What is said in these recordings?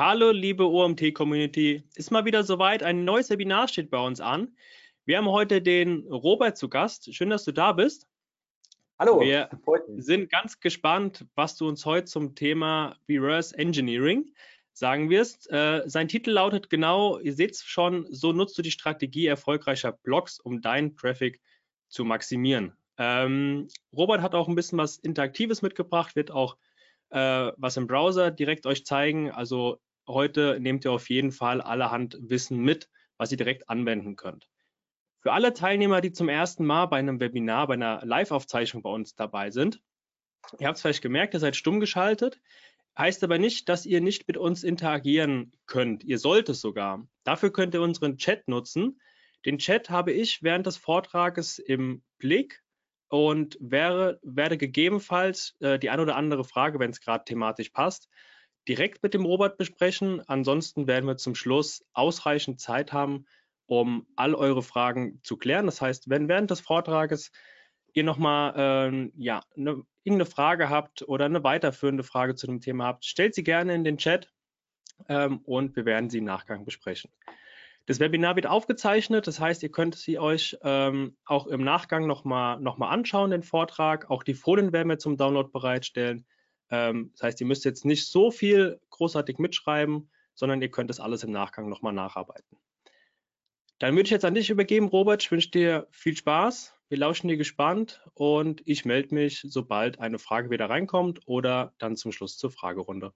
Hallo, liebe OMT-Community. Ist mal wieder soweit. Ein neues Webinar steht bei uns an. Wir haben heute den Robert zu Gast. Schön, dass du da bist. Hallo. Wir sind ganz gespannt, was du uns heute zum Thema Reverse Engineering sagen wirst. Äh, sein Titel lautet genau, ihr seht es schon, so nutzt du die Strategie erfolgreicher Blogs, um deinen Traffic zu maximieren. Ähm, Robert hat auch ein bisschen was Interaktives mitgebracht, wird auch äh, was im Browser direkt euch zeigen. Also heute nehmt ihr auf jeden Fall allerhand Wissen mit, was ihr direkt anwenden könnt. Für alle Teilnehmer, die zum ersten Mal bei einem Webinar, bei einer Live-Aufzeichnung bei uns dabei sind, ihr habt es vielleicht gemerkt, ihr seid stumm geschaltet, heißt aber nicht, dass ihr nicht mit uns interagieren könnt. Ihr sollt es sogar. Dafür könnt ihr unseren Chat nutzen. Den Chat habe ich während des Vortrages im Blick und wäre, werde gegebenenfalls äh, die ein oder andere Frage, wenn es gerade thematisch passt, direkt mit dem Robert besprechen. Ansonsten werden wir zum Schluss ausreichend Zeit haben, um all eure Fragen zu klären. Das heißt, wenn während des Vortrages ihr nochmal äh, ja, ne, irgendeine Frage habt oder eine weiterführende Frage zu dem Thema habt, stellt sie gerne in den Chat ähm, und wir werden sie im Nachgang besprechen. Das Webinar wird aufgezeichnet, das heißt, ihr könnt sie euch ähm, auch im Nachgang nochmal noch mal anschauen, den Vortrag. Auch die Folien werden wir zum Download bereitstellen. Ähm, das heißt, ihr müsst jetzt nicht so viel großartig mitschreiben, sondern ihr könnt das alles im Nachgang nochmal nacharbeiten. Dann würde ich jetzt an dich übergeben, Robert. Ich wünsche dir viel Spaß. Wir lauschen dir gespannt und ich melde mich, sobald eine Frage wieder reinkommt oder dann zum Schluss zur Fragerunde.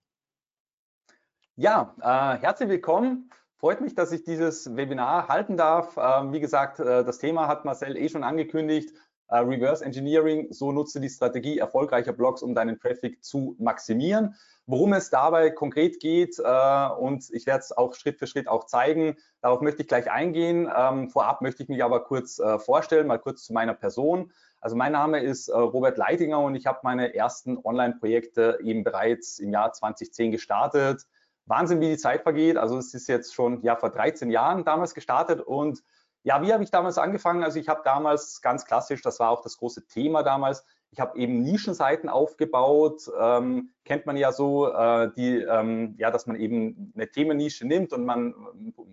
Ja, äh, herzlich willkommen Freut mich, dass ich dieses Webinar halten darf. Ähm, wie gesagt, äh, das Thema hat Marcel eh schon angekündigt. Äh, Reverse Engineering, so nutze die Strategie erfolgreicher Blogs, um deinen Traffic zu maximieren. Worum es dabei konkret geht äh, und ich werde es auch Schritt für Schritt auch zeigen, darauf möchte ich gleich eingehen. Ähm, vorab möchte ich mich aber kurz vorstellen, mal kurz zu meiner Person. Also mein Name ist Robert Leitinger und ich habe meine ersten Online-Projekte eben bereits im Jahr 2010 gestartet. Wahnsinn, wie die Zeit vergeht. Also es ist jetzt schon ja vor 13 Jahren damals gestartet und ja, wie habe ich damals angefangen? Also ich habe damals ganz klassisch, das war auch das große Thema damals, ich habe eben Nischenseiten aufgebaut, ähm, kennt man ja so, äh, die, ähm, ja, dass man eben eine Themennische nimmt und man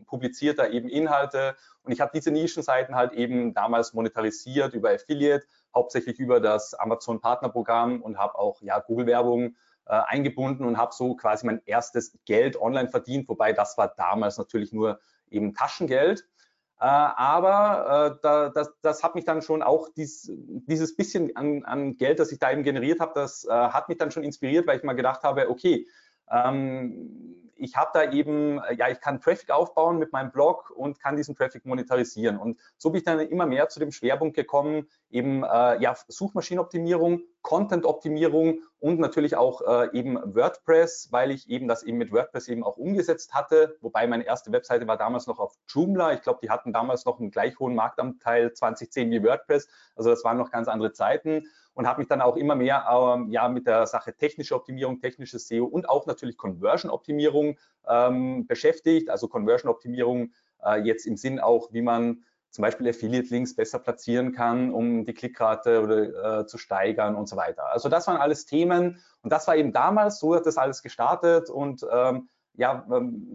publiziert da eben Inhalte. Und ich habe diese Nischenseiten halt eben damals monetarisiert über Affiliate, hauptsächlich über das Amazon Partnerprogramm und habe auch ja Google Werbung äh, eingebunden und habe so quasi mein erstes Geld online verdient, wobei das war damals natürlich nur eben Taschengeld. Äh, aber äh, da, das, das hat mich dann schon auch dies, dieses bisschen an, an Geld, das ich da eben generiert habe, das äh, hat mich dann schon inspiriert, weil ich mal gedacht habe, okay, ähm, ich habe da eben, äh, ja, ich kann Traffic aufbauen mit meinem Blog und kann diesen Traffic monetarisieren. Und so bin ich dann immer mehr zu dem Schwerpunkt gekommen, eben äh, ja, Suchmaschinenoptimierung, Content-Optimierung und natürlich auch äh, eben WordPress, weil ich eben das eben mit WordPress eben auch umgesetzt hatte. Wobei meine erste Webseite war damals noch auf Joomla. Ich glaube, die hatten damals noch einen gleich hohen Marktanteil 2010 wie WordPress. Also das waren noch ganz andere Zeiten und habe mich dann auch immer mehr ähm, ja, mit der Sache technische Optimierung, technisches SEO und auch natürlich Conversion-Optimierung ähm, beschäftigt. Also Conversion-Optimierung äh, jetzt im Sinn auch, wie man zum Beispiel Affiliate-Links besser platzieren kann, um die Klickrate oder, äh, zu steigern und so weiter. Also das waren alles Themen und das war eben damals, so hat das alles gestartet und ähm, ja, ähm,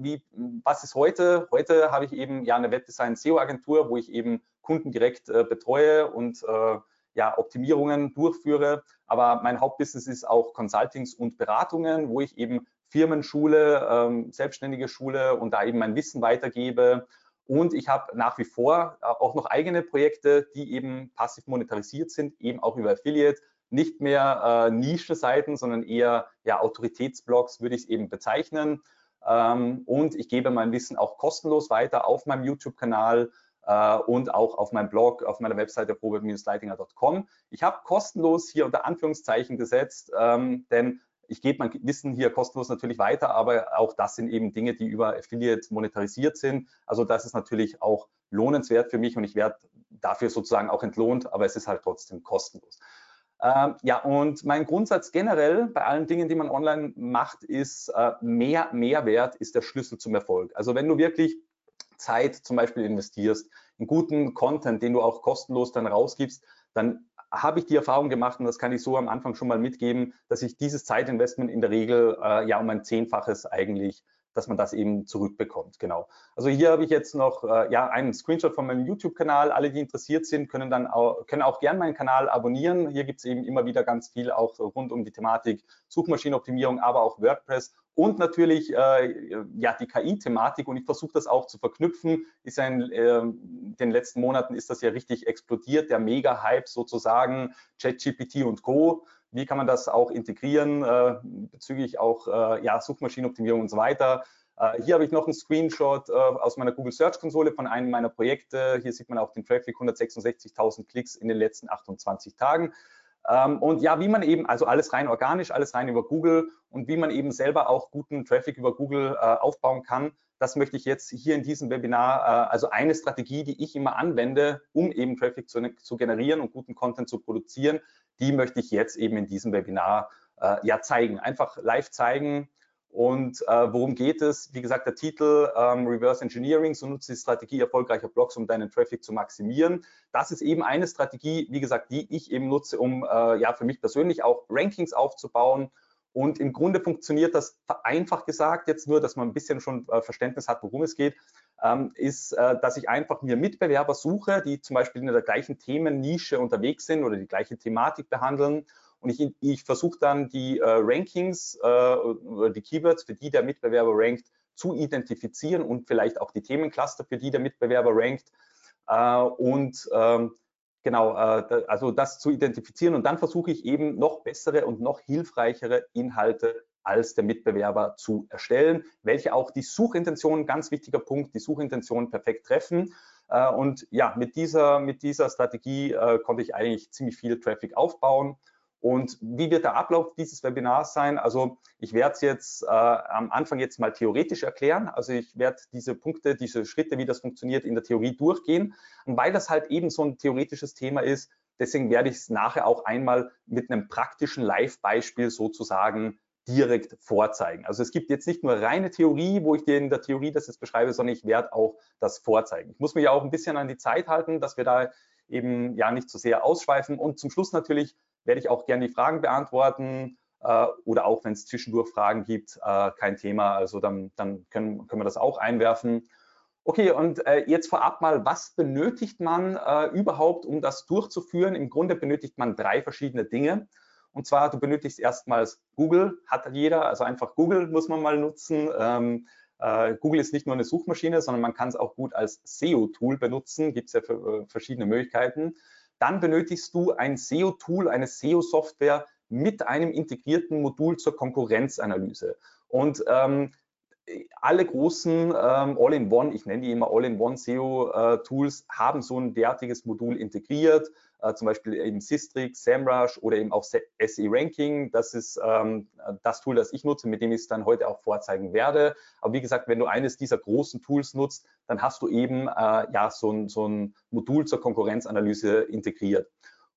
wie, was ist heute? Heute habe ich eben ja eine Webdesign SEO-Agentur, wo ich eben Kunden direkt äh, betreue und äh, ja, Optimierungen durchführe. Aber mein Hauptbusiness ist auch Consultings und Beratungen, wo ich eben Firmen schule, ähm, selbstständige Schule und da eben mein Wissen weitergebe. Und ich habe nach wie vor äh, auch noch eigene Projekte, die eben passiv monetarisiert sind, eben auch über Affiliate. Nicht mehr äh, Nischenseiten, sondern eher ja, Autoritätsblogs würde ich es eben bezeichnen. Ähm, und ich gebe mein Wissen auch kostenlos weiter auf meinem YouTube-Kanal und auch auf meinem Blog, auf meiner Webseite robert-leitinger.com. Ich habe kostenlos hier unter Anführungszeichen gesetzt, ähm, denn ich gebe mein Wissen hier kostenlos natürlich weiter, aber auch das sind eben Dinge, die über Affiliate monetarisiert sind. Also das ist natürlich auch lohnenswert für mich und ich werde dafür sozusagen auch entlohnt, aber es ist halt trotzdem kostenlos. Ähm, ja, und mein Grundsatz generell bei allen Dingen, die man online macht, ist, äh, mehr Mehrwert ist der Schlüssel zum Erfolg. Also wenn du wirklich Zeit zum Beispiel investierst, in guten Content, den du auch kostenlos dann rausgibst, dann habe ich die Erfahrung gemacht, und das kann ich so am Anfang schon mal mitgeben, dass ich dieses Zeitinvestment in der Regel äh, ja um ein Zehnfaches eigentlich dass man das eben zurückbekommt. Genau. Also hier habe ich jetzt noch äh, ja einen Screenshot von meinem YouTube-Kanal. Alle, die interessiert sind, können dann auch, können auch gern meinen Kanal abonnieren. Hier gibt es eben immer wieder ganz viel auch rund um die Thematik Suchmaschinenoptimierung, aber auch WordPress und natürlich äh, ja die KI-Thematik und ich versuche das auch zu verknüpfen. Ist ja in äh, den letzten Monaten ist das ja richtig explodiert, der Mega-Hype sozusagen, ChatGPT und Co. Wie kann man das auch integrieren äh, bezüglich auch äh, ja, Suchmaschinenoptimierung und so weiter. Äh, hier habe ich noch einen Screenshot äh, aus meiner Google Search Konsole von einem meiner Projekte. Hier sieht man auch den Traffic, 166.000 Klicks in den letzten 28 Tagen. Ähm, und ja, wie man eben, also alles rein organisch, alles rein über Google und wie man eben selber auch guten Traffic über Google äh, aufbauen kann, das möchte ich jetzt hier in diesem Webinar, äh, also eine Strategie, die ich immer anwende, um eben Traffic zu, zu, generieren und guten Content zu produzieren, die möchte ich jetzt eben in diesem Webinar äh, ja zeigen. Einfach live zeigen, und äh, worum geht es? Wie gesagt, der Titel ähm, Reverse Engineering, so nutzt die Strategie erfolgreicher Blogs, um deinen Traffic zu maximieren. Das ist eben eine Strategie, wie gesagt, die ich eben nutze, um äh, ja für mich persönlich auch Rankings aufzubauen. Und im Grunde funktioniert das einfach gesagt, jetzt nur, dass man ein bisschen schon äh, Verständnis hat, worum es geht, ähm, ist, äh, dass ich einfach mir Mitbewerber suche, die zum Beispiel in der gleichen Themennische unterwegs sind oder die gleiche Thematik behandeln und ich, ich versuche dann die äh, Rankings äh, die Keywords, für die der Mitbewerber rankt, zu identifizieren und vielleicht auch die Themencluster, für die der Mitbewerber rankt. Äh, und ähm, genau, äh, also das zu identifizieren. Und dann versuche ich eben noch bessere und noch hilfreichere Inhalte als der Mitbewerber zu erstellen, welche auch die Suchintention, ganz wichtiger Punkt, die Suchintention perfekt treffen. Äh, und ja, mit dieser, mit dieser Strategie äh, konnte ich eigentlich ziemlich viel Traffic aufbauen. Und wie wird der Ablauf dieses Webinars sein? Also ich werde es jetzt äh, am Anfang jetzt mal theoretisch erklären. Also ich werde diese Punkte, diese Schritte, wie das funktioniert, in der Theorie durchgehen. Und weil das halt eben so ein theoretisches Thema ist, deswegen werde ich es nachher auch einmal mit einem praktischen Live-Beispiel sozusagen direkt vorzeigen. Also es gibt jetzt nicht nur reine Theorie, wo ich dir in der Theorie das jetzt beschreibe, sondern ich werde auch das vorzeigen. Ich muss mich ja auch ein bisschen an die Zeit halten, dass wir da eben ja nicht zu so sehr ausschweifen und zum Schluss natürlich werde ich auch gerne die Fragen beantworten äh, oder auch wenn es zwischendurch Fragen gibt, äh, kein Thema. Also dann, dann können, können wir das auch einwerfen. Okay, und äh, jetzt vorab mal, was benötigt man äh, überhaupt, um das durchzuführen? Im Grunde benötigt man drei verschiedene Dinge. Und zwar, du benötigst erstmals Google, hat jeder, also einfach Google muss man mal nutzen. Ähm, äh, Google ist nicht nur eine Suchmaschine, sondern man kann es auch gut als SEO-Tool benutzen, gibt es ja für, äh, verschiedene Möglichkeiten. Dann benötigst du ein SEO-Tool, eine SEO-Software mit einem integrierten Modul zur Konkurrenzanalyse. Und ähm, alle großen ähm, All-in-One, ich nenne die immer All-in-One SEO-Tools, äh, haben so ein derartiges Modul integriert zum Beispiel eben Systrix, SEMrush oder eben auch SE Ranking. Das ist ähm, das Tool, das ich nutze, mit dem ich es dann heute auch vorzeigen werde. Aber wie gesagt, wenn du eines dieser großen Tools nutzt, dann hast du eben äh, ja so ein, so ein Modul zur Konkurrenzanalyse integriert.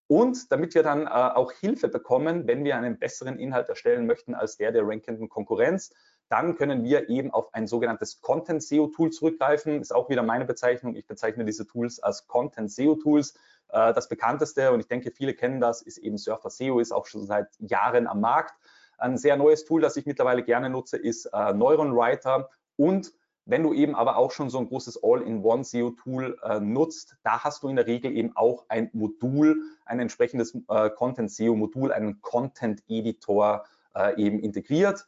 Und damit wir dann äh, auch Hilfe bekommen, wenn wir einen besseren Inhalt erstellen möchten als der der rankenden Konkurrenz, dann können wir eben auf ein sogenanntes Content SEO Tool zurückgreifen. Ist auch wieder meine Bezeichnung. Ich bezeichne diese Tools als Content SEO Tools. Äh, das bekannteste, und ich denke, viele kennen das, ist eben Surfer SEO, ist auch schon seit Jahren am Markt. Ein sehr neues Tool, das ich mittlerweile gerne nutze, ist äh, Neuron Writer. Und wenn du eben aber auch schon so ein großes All-in-One SEO-Tool äh, nutzt, da hast du in der Regel eben auch ein Modul, ein entsprechendes Content-SEO-Modul, einen Content-Editor eben integriert.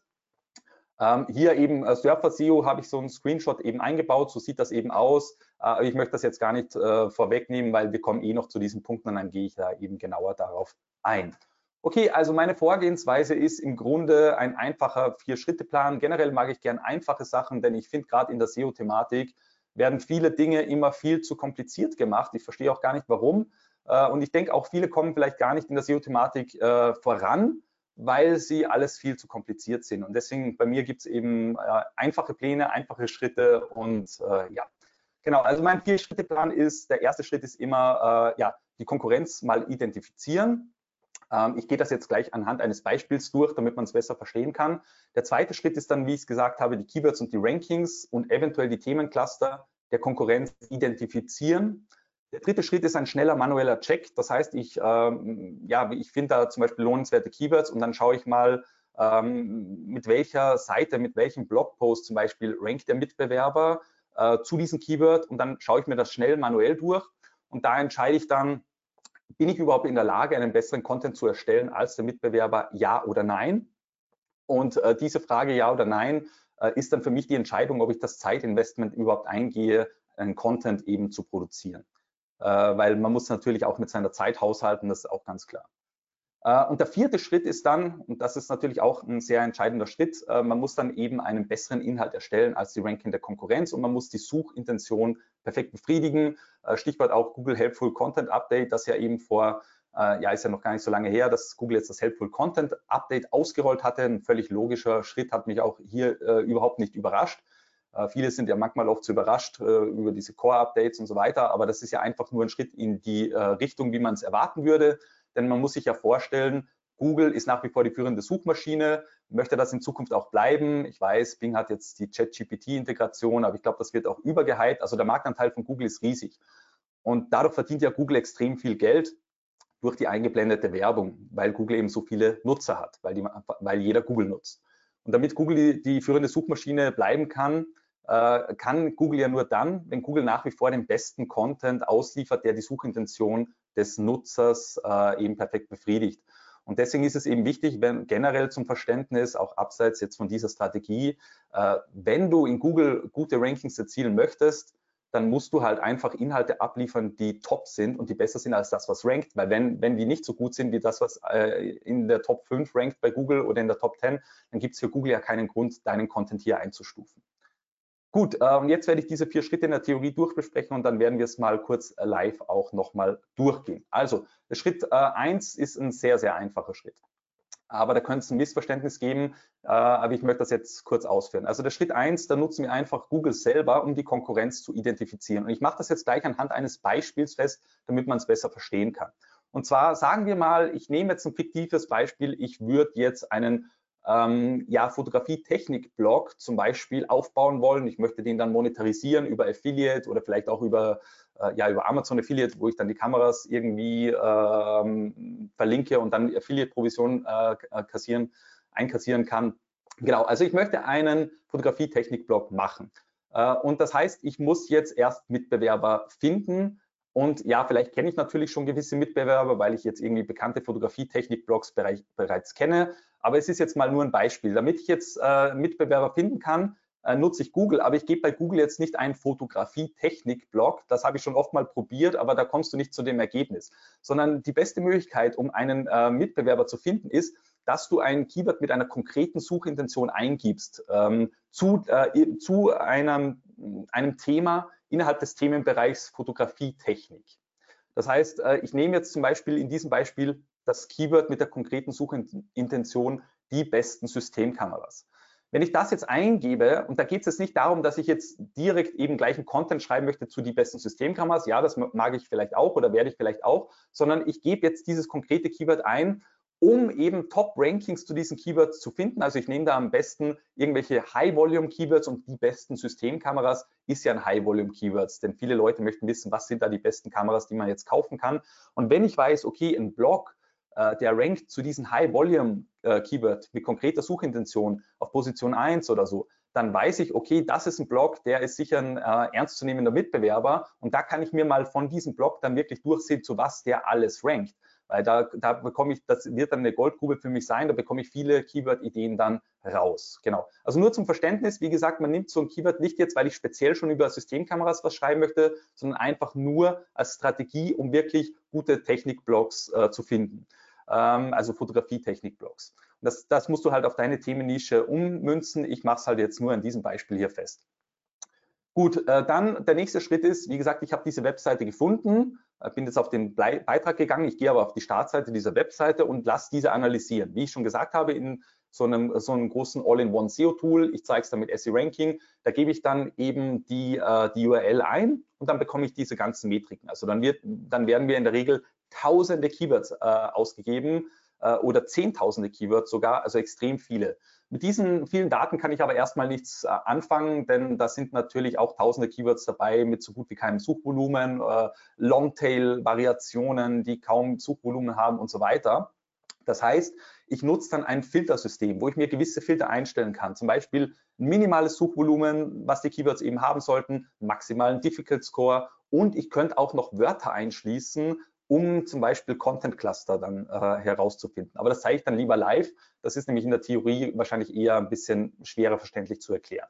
Ähm, hier eben äh, Surfer SEO habe ich so einen Screenshot eben eingebaut, so sieht das eben aus. Äh, ich möchte das jetzt gar nicht äh, vorwegnehmen, weil wir kommen eh noch zu diesen Punkten und dann gehe ich da eben genauer darauf ein. Okay, also meine Vorgehensweise ist im Grunde ein einfacher Vier-Schritte-Plan. Generell mag ich gern einfache Sachen, denn ich finde gerade in der SEO-Thematik werden viele Dinge immer viel zu kompliziert gemacht. Ich verstehe auch gar nicht, warum. Äh, und ich denke auch, viele kommen vielleicht gar nicht in der SEO-Thematik äh, voran, weil sie alles viel zu kompliziert sind. Und deswegen bei mir gibt es eben äh, einfache Pläne, einfache Schritte und äh, ja. Genau, also mein Vier-Schritte-Plan ist, der erste Schritt ist immer, äh, ja, die Konkurrenz mal identifizieren. Ähm, ich gehe das jetzt gleich anhand eines Beispiels durch, damit man es besser verstehen kann. Der zweite Schritt ist dann, wie ich es gesagt habe, die Keywords und die Rankings und eventuell die Themencluster der Konkurrenz identifizieren. Der dritte Schritt ist ein schneller manueller Check. Das heißt, ich, ähm, ja, ich finde da zum Beispiel lohnenswerte Keywords und dann schaue ich mal, ähm, mit welcher Seite, mit welchem Blogpost zum Beispiel rankt der Mitbewerber äh, zu diesem Keyword und dann schaue ich mir das schnell manuell durch und da entscheide ich dann, bin ich überhaupt in der Lage, einen besseren Content zu erstellen als der Mitbewerber, ja oder nein? Und äh, diese Frage ja oder nein äh, ist dann für mich die Entscheidung, ob ich das Zeitinvestment überhaupt eingehe, einen Content eben zu produzieren. Äh, weil man muss natürlich auch mit seiner Zeit haushalten, das ist auch ganz klar. Äh, und der vierte Schritt ist dann, und das ist natürlich auch ein sehr entscheidender Schritt, äh, man muss dann eben einen besseren Inhalt erstellen als die Ranking der Konkurrenz und man muss die Suchintention perfekt befriedigen. Stichwort auch Google Helpful Content Update, das ja eben vor ja, ist ja noch gar nicht so lange her, dass Google jetzt das Helpful Content Update ausgerollt hatte. Ein völlig logischer Schritt hat mich auch hier überhaupt nicht überrascht. Äh, viele sind ja manchmal oft so überrascht äh, über diese Core-Updates und so weiter, aber das ist ja einfach nur ein Schritt in die äh, Richtung, wie man es erwarten würde. Denn man muss sich ja vorstellen, Google ist nach wie vor die führende Suchmaschine, möchte das in Zukunft auch bleiben. Ich weiß, Bing hat jetzt die Chat-GPT-Integration, aber ich glaube, das wird auch übergehypt. Also der Marktanteil von Google ist riesig. Und dadurch verdient ja Google extrem viel Geld durch die eingeblendete Werbung, weil Google eben so viele Nutzer hat, weil, die, weil jeder Google nutzt. Und damit Google die, die führende Suchmaschine bleiben kann, kann Google ja nur dann, wenn Google nach wie vor den besten Content ausliefert, der die Suchintention des Nutzers äh, eben perfekt befriedigt. Und deswegen ist es eben wichtig, wenn generell zum Verständnis, auch abseits jetzt von dieser Strategie, äh, wenn du in Google gute Rankings erzielen möchtest, dann musst du halt einfach Inhalte abliefern, die top sind und die besser sind als das, was rankt. Weil wenn, wenn die nicht so gut sind wie das, was äh, in der Top 5 rankt bei Google oder in der Top 10, dann gibt es für Google ja keinen Grund, deinen Content hier einzustufen. Gut, äh, und jetzt werde ich diese vier Schritte in der Theorie durchbesprechen und dann werden wir es mal kurz äh, live auch nochmal durchgehen. Also, Schritt äh, eins ist ein sehr, sehr einfacher Schritt. Aber da könnte es ein Missverständnis geben, äh, aber ich möchte das jetzt kurz ausführen. Also der Schritt eins, da nutzen wir einfach Google selber, um die Konkurrenz zu identifizieren. Und ich mache das jetzt gleich anhand eines Beispiels fest, damit man es besser verstehen kann. Und zwar sagen wir mal, ich nehme jetzt ein fiktives Beispiel, ich würde jetzt einen ähm, ja, Fotografie-Technik-Blog zum Beispiel aufbauen wollen. Ich möchte den dann monetarisieren über Affiliate oder vielleicht auch über, äh, ja, über Amazon Affiliate, wo ich dann die Kameras irgendwie ähm, verlinke und dann Affiliate-Provision äh, kassieren, einkassieren kann. Genau, also ich möchte einen Fotografie-Technik-Blog machen. Äh, und das heißt, ich muss jetzt erst Mitbewerber finden, und ja, vielleicht kenne ich natürlich schon gewisse Mitbewerber, weil ich jetzt irgendwie bekannte Fotografie-Technik-Blogs bereits kenne. Aber es ist jetzt mal nur ein Beispiel. Damit ich jetzt äh, Mitbewerber finden kann, äh, nutze ich Google, aber ich gebe bei Google jetzt nicht einen Fotografie-Technik-Blog. Das habe ich schon oft mal probiert, aber da kommst du nicht zu dem Ergebnis. Sondern die beste Möglichkeit, um einen äh, Mitbewerber zu finden, ist, dass du ein Keyword mit einer konkreten Suchintention eingibst ähm, zu, äh, zu einem, einem Thema, innerhalb des Themenbereichs Fotografietechnik. Das heißt, äh, ich nehme jetzt zum Beispiel in diesem Beispiel das Keyword mit der konkreten Suchintention die besten Systemkameras. Wenn ich das jetzt eingebe, und da geht es jetzt nicht darum, dass ich jetzt direkt eben gleichen Content schreiben möchte zu die besten Systemkameras, ja, das mag ich vielleicht auch oder werde ich vielleicht auch, sondern ich gebe jetzt dieses konkrete Keyword ein um eben Top-Rankings zu diesen Keywords zu finden. Also ich nehme da am besten irgendwelche High-Volume-Keywords und die besten Systemkameras ist ja ein High-Volume-Keywords, denn viele Leute möchten wissen, was sind da die besten Kameras, die man jetzt kaufen kann. Und wenn ich weiß, okay, ein Blog, äh, der rankt zu diesen High-Volume-Keyword mit konkreter Suchintention auf Position 1 oder so, dann weiß ich, okay, das ist ein Blog, der ist sicher ein äh, ernstzunehmender Mitbewerber und da kann ich mir mal von diesem Blog dann wirklich durchsehen, zu was der alles rankt weil da, da bekomme ich, das wird dann eine Goldgrube für mich sein, da bekomme ich viele Keyword-Ideen dann raus. Genau. Also nur zum Verständnis, wie gesagt, man nimmt so ein Keyword nicht jetzt, weil ich speziell schon über Systemkameras was schreiben möchte, sondern einfach nur als Strategie, um wirklich gute Technikblogs äh, zu finden. Ähm, also Fotografie-Technikblogs. Das, das musst du halt auf deine Themennische ummünzen. Ich mache es halt jetzt nur an diesem Beispiel hier fest. Gut, äh, dann der nächste Schritt ist, wie gesagt, ich habe diese Webseite gefunden, bin jetzt auf den Beitrag gegangen, ich gehe aber auf die Startseite dieser Webseite und lasse diese analysieren. Wie ich schon gesagt habe, in so einem, so einem großen All-in-One SEO-Tool, ich zeige es dann mit SE Ranking, da gebe ich dann eben die, äh, die URL ein und dann bekomme ich diese ganzen Metriken. Also dann, wird, dann werden wir in der Regel tausende Keywords äh, ausgegeben, äh, oder zehntausende Keywords sogar, also extrem viele. Mit diesen vielen Daten kann ich aber erstmal nichts äh, anfangen, denn da sind natürlich auch tausende Keywords dabei mit so gut wie keinem Suchvolumen, äh, Longtail-Variationen, die kaum Suchvolumen haben und so weiter. Das heißt, ich nutze dann ein Filtersystem, wo ich mir gewisse Filter einstellen kann. Zum Beispiel ein minimales Suchvolumen, was die Keywords eben haben sollten, maximalen Difficult Score und ich könnte auch noch Wörter einschließen, um zum Beispiel Content Cluster dann äh, herauszufinden. Aber das zeige ich dann lieber live. Das ist nämlich in der Theorie wahrscheinlich eher ein bisschen schwerer verständlich zu erklären.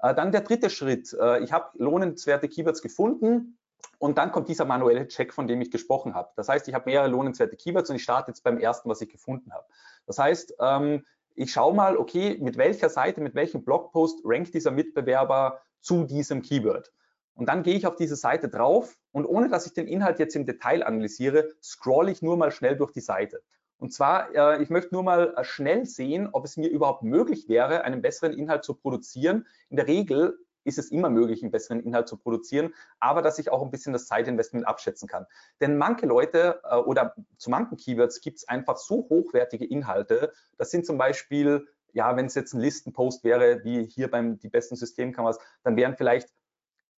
Äh, dann der dritte Schritt. Äh, ich habe lohnenswerte Keywords gefunden und dann kommt dieser manuelle Check, von dem ich gesprochen habe. Das heißt, ich habe mehrere lohnenswerte Keywords und ich starte jetzt beim ersten, was ich gefunden habe. Das heißt, ähm, ich schaue mal, okay, mit welcher Seite, mit welchem Blogpost rankt dieser Mitbewerber zu diesem Keyword. Und dann gehe ich auf diese Seite drauf und ohne dass ich den Inhalt jetzt im Detail analysiere, scrolle ich nur mal schnell durch die Seite. Und zwar, äh, ich möchte nur mal äh, schnell sehen, ob es mir überhaupt möglich wäre, einen besseren Inhalt zu produzieren. In der Regel ist es immer möglich, einen besseren Inhalt zu produzieren, aber dass ich auch ein bisschen das Zeitinvestment abschätzen kann. Denn manche Leute äh, oder zu manchen Keywords gibt es einfach so hochwertige Inhalte. Das sind zum Beispiel, ja, wenn es jetzt ein Listenpost wäre, wie hier beim die besten Systemkameras, dann wären vielleicht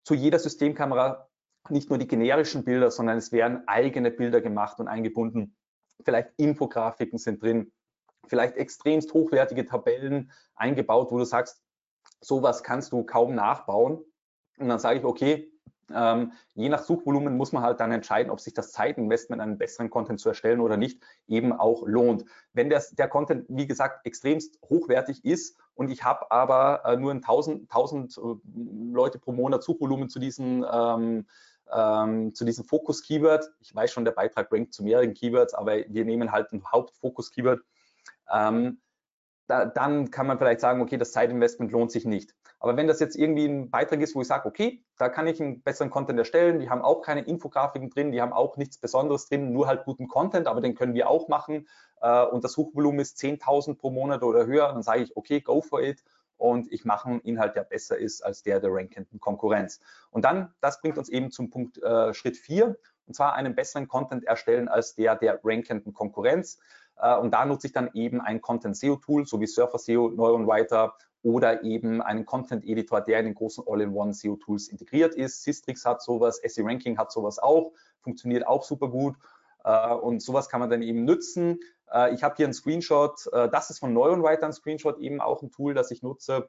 zu jeder Systemkamera nicht nur die generischen Bilder, sondern es werden eigene Bilder gemacht und eingebunden. Vielleicht Infografiken sind drin, vielleicht extremst hochwertige Tabellen eingebaut, wo du sagst, sowas kannst du kaum nachbauen. Und dann sage ich, okay, ähm, je nach Suchvolumen muss man halt dann entscheiden, ob sich das Zeitinvestment, einen besseren Content zu erstellen oder nicht, eben auch lohnt. Wenn das, der Content, wie gesagt, extremst hochwertig ist und ich habe aber äh, nur ein 1000, 1000 äh, Leute pro Monat Suchvolumen zu diesen ähm, ähm, zu diesem Fokus-Keyword. Ich weiß schon, der Beitrag rankt zu mehreren Keywords, aber wir nehmen halt ein Hauptfokus-Keyword. Ähm, da, dann kann man vielleicht sagen, okay, das Zeitinvestment lohnt sich nicht. Aber wenn das jetzt irgendwie ein Beitrag ist, wo ich sage, okay, da kann ich einen besseren Content erstellen, die haben auch keine Infografiken drin, die haben auch nichts Besonderes drin, nur halt guten Content, aber den können wir auch machen äh, und das Suchvolumen ist 10.000 pro Monat oder höher, dann sage ich, okay, go for it und ich mache einen Inhalt, der besser ist als der der rankenden Konkurrenz. Und dann, das bringt uns eben zum Punkt äh, Schritt 4, und zwar einen besseren Content erstellen als der der rankenden Konkurrenz. Äh, und da nutze ich dann eben ein Content SEO Tool, so wie Surfer SEO, Neuron Writer oder eben einen Content Editor, der in den großen All-in-One SEO Tools integriert ist. Sistrix hat sowas, SE Ranking hat sowas auch, funktioniert auch super gut. Äh, und sowas kann man dann eben nutzen. Äh, ich habe hier einen Screenshot, das ist von Neuron Writer ein Screenshot, eben auch ein Tool, das ich nutze.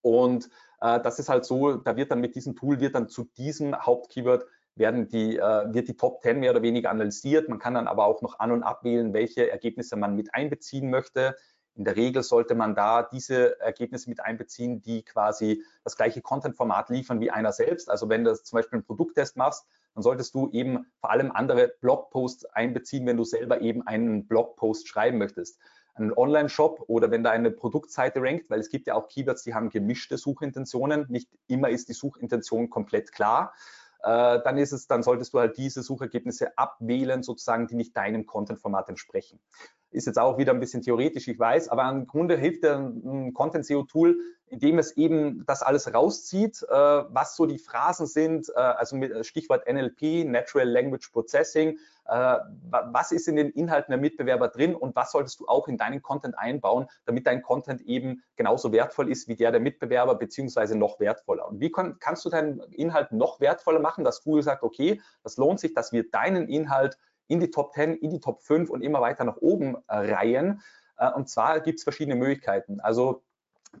Und das ist halt so, da wird dann mit diesem Tool, wird dann zu diesem Hauptkeyword werden die, äh, wird die Top 10 mehr oder weniger analysiert. Man kann dann aber auch noch an- und abwählen, welche Ergebnisse man mit einbeziehen möchte. In der Regel sollte man da diese Ergebnisse mit einbeziehen, die quasi das gleiche Content-Format liefern wie einer selbst. Also wenn du zum Beispiel einen Produkttest machst, dann solltest du eben vor allem andere Blogposts einbeziehen, wenn du selber eben einen Blogpost schreiben möchtest. Einen Online-Shop oder wenn da eine Produktseite rankt, weil es gibt ja auch Keywords, die haben gemischte Suchintentionen. Nicht immer ist die Suchintention komplett klar äh, dann ist es, dann solltest du halt diese Suchergebnisse abwählen, sozusagen, die nicht deinem Content-Format entsprechen. Ist jetzt auch wieder ein bisschen theoretisch, ich weiß, aber im Grunde hilft ein Content-SEO-Tool, indem es eben das alles rauszieht, äh, was so die Phrasen sind, äh, also mit äh, Stichwort NLP, Natural Language Processing, äh, was ist in den Inhalten der Mitbewerber drin und was solltest du auch in deinen Content einbauen, damit dein Content eben genauso wertvoll ist wie der der Mitbewerber, beziehungsweise noch wertvoller. Und wie kann, kannst du deinen Inhalt noch wertvoller machen, dass Google sagt, okay, das lohnt sich, dass wir deinen Inhalt in die Top 10, in die Top 5 und immer weiter nach oben äh, reihen. Äh, und zwar gibt es verschiedene Möglichkeiten. Also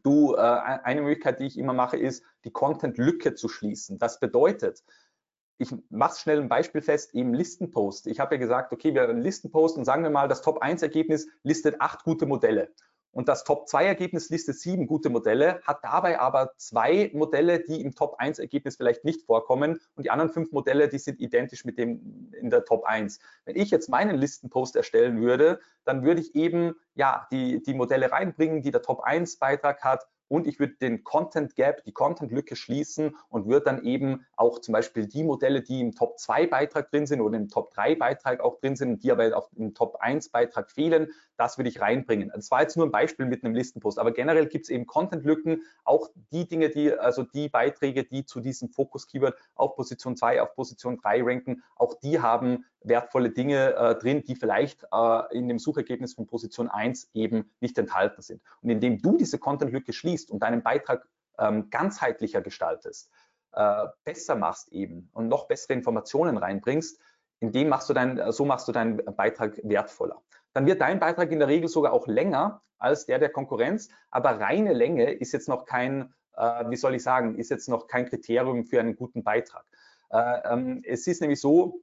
du, äh, eine Möglichkeit, die ich immer mache, ist, die Content-Lücke zu schließen. Das bedeutet, ich mache schnell ein Beispiel fest, eben Listenpost. Ich habe ja gesagt, okay, wir haben einen Listenpost und sagen wir mal, das Top-1-Ergebnis listet acht gute Modelle. Und das Top-2-Ergebnis listet sieben gute Modelle, hat dabei aber zwei Modelle, die im Top-1-Ergebnis vielleicht nicht vorkommen und die anderen fünf Modelle, die sind identisch mit dem in der Top 1. Wenn ich jetzt meinen Listenpost erstellen würde, dann würde ich eben ja die, die Modelle reinbringen, die der Top 1-Beitrag hat und ich würde den Content Gap, die Content Lücke schließen und würde dann eben auch zum Beispiel die Modelle, die im Top 2 Beitrag drin sind oder im Top 3 Beitrag auch drin sind, die aber auf im Top 1 Beitrag fehlen, das würde ich reinbringen. Das war jetzt nur ein Beispiel mit einem Listenpost, aber generell gibt es eben Content-Lücken, auch die Dinge, die, also die Beiträge, die zu diesem Fokus-Keyword auf Position 2, auf Position 3 ranken, auch die haben wertvolle Dinge äh, drin, die vielleicht äh, in dem Suchergebnis von Position 1 eben nicht enthalten sind. Und indem du diese Content-Lücke schließt und deinen Beitrag ähm, ganzheitlicher gestaltest, äh, besser machst eben und noch bessere Informationen reinbringst, in dem machst du dein, so machst du deinen Beitrag wertvoller. Dann wird dein Beitrag in der Regel sogar auch länger als der der Konkurrenz, aber reine Länge ist jetzt noch kein, äh, wie soll ich sagen, ist jetzt noch kein Kriterium für einen guten Beitrag. Äh, ähm, es ist nämlich so,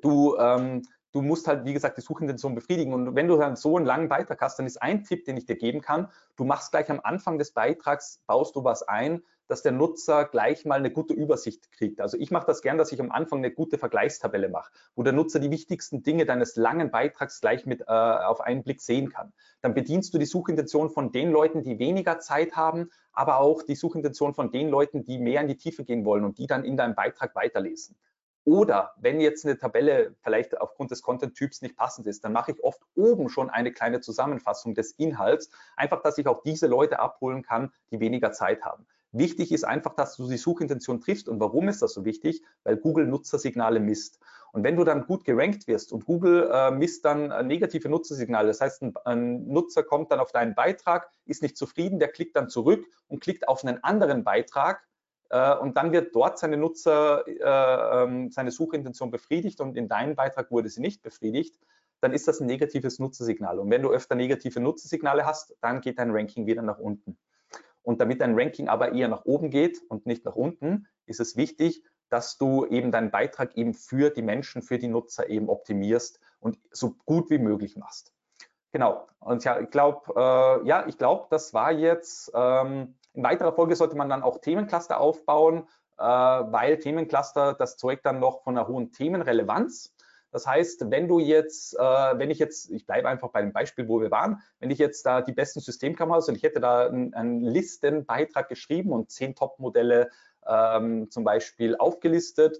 du, ähm, du musst halt, wie gesagt, die Suchintention befriedigen. Und wenn du dann so einen langen Beitrag hast, dann ist ein Tipp, den ich dir geben kann, du machst gleich am Anfang des Beitrags, baust du was ein, dass der Nutzer gleich mal eine gute Übersicht kriegt. Also ich mache das gern, dass ich am Anfang eine gute Vergleichstabelle mache, wo der Nutzer die wichtigsten Dinge deines langen Beitrags gleich mit äh, auf einen Blick sehen kann. Dann bedienst du die Suchintention von den Leuten, die weniger Zeit haben, aber auch die Suchintention von den Leuten, die mehr in die Tiefe gehen wollen und die dann in deinem Beitrag weiterlesen. Oder wenn jetzt eine Tabelle vielleicht aufgrund des Content-Typs nicht passend ist, dann mache ich oft oben schon eine kleine Zusammenfassung des Inhalts, einfach, dass ich auch diese Leute abholen kann, die weniger Zeit haben. Wichtig ist einfach, dass du die Suchintention triffst. Und warum ist das so wichtig? Weil Google Nutzersignale misst. Und wenn du dann gut gerankt wirst und Google äh, misst dann äh, negative Nutzersignale, das heißt, ein, ein, Nutzer kommt dann auf deinen Beitrag, ist nicht zufrieden, der klickt dann zurück und klickt auf einen anderen Beitrag, äh, und dann wird dort seine Nutzer, äh, ähm, seine Suchintention befriedigt und in deinem Beitrag wurde sie nicht befriedigt, dann ist das ein negatives Nutzersignal. Und wenn du öfter negative Nutzersignale hast, dann geht dein Ranking wieder nach unten. Und damit dein Ranking aber eher nach oben geht und nicht nach unten, ist es wichtig, dass du eben deinen Beitrag eben für die Menschen, für die Nutzer eben optimierst und so gut wie möglich machst. Genau. Und ja, ich glaube, äh, ja, ich glaube, das war jetzt ähm, in weiterer Folge sollte man dann auch Themencluster aufbauen, äh, weil Themencluster, das zeugt dann noch von einer hohen Themenrelevanz. Das heißt, wenn du jetzt, äh, wenn ich jetzt, ich bleibe einfach bei dem Beispiel, wo wir waren, wenn ich jetzt da die besten Systemkameras und ich hätte da einen, einen Listenbeitrag geschrieben und zehn Top-Modelle ähm, zum Beispiel aufgelistet,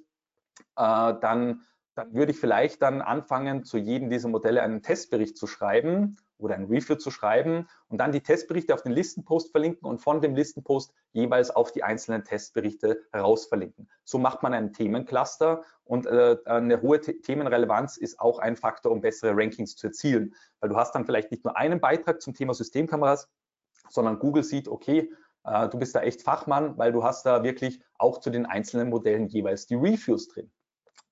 äh, dann, dann würde ich vielleicht dann anfangen, zu jedem dieser Modelle einen Testbericht zu schreiben oder ein Review zu schreiben und dann die Testberichte auf den Listenpost verlinken und von dem Listenpost jeweils auf die einzelnen Testberichte heraus verlinken. So macht man einen Themencluster und äh, eine hohe Themenrelevanz ist auch ein Faktor, um bessere Rankings zu erzielen, weil du hast dann vielleicht nicht nur einen Beitrag zum Thema Systemkameras, sondern Google sieht, okay, äh, du bist da echt Fachmann, weil du hast da wirklich auch zu den einzelnen Modellen jeweils die Reviews drin.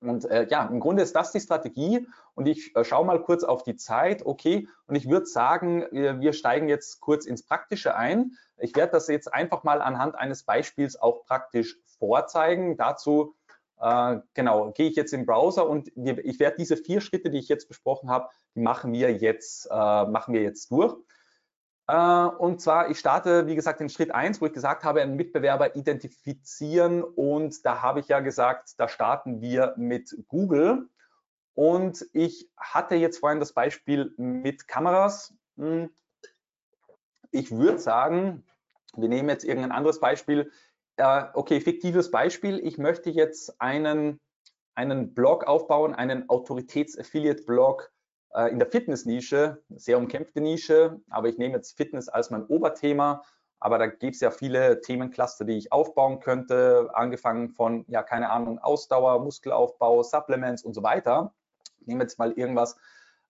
Und äh, ja, im Grunde ist das die Strategie. Und ich äh, schaue mal kurz auf die Zeit. Okay, und ich würde sagen, wir, wir steigen jetzt kurz ins Praktische ein. Ich werde das jetzt einfach mal anhand eines Beispiels auch praktisch vorzeigen. Dazu äh, genau gehe ich jetzt im Browser und wir, ich werde diese vier Schritte, die ich jetzt besprochen habe, machen wir jetzt äh, machen wir jetzt durch. Äh, und zwar, ich starte, wie gesagt, in Schritt 1, wo ich gesagt habe, einen Mitbewerber identifizieren. Und da habe ich ja gesagt, da starten wir mit Google. Und ich hatte jetzt vorhin das Beispiel mit Kameras. Hm. Ich würde sagen, wir nehmen jetzt irgendein anderes Beispiel. Äh, okay, fiktives Beispiel. Ich möchte jetzt einen, einen Blog aufbauen, einen Autoritäts-Affiliate-Blog äh, in der Fitness-Nische, sehr umkämpfte Nische, aber ich nehme jetzt Fitness als mein Oberthema. Aber da gibt es ja viele Themencluster, die ich aufbauen könnte, angefangen von, ja, keine Ahnung, Ausdauer, Muskelaufbau, Supplements und so weiter. Ich nehme jetzt mal irgendwas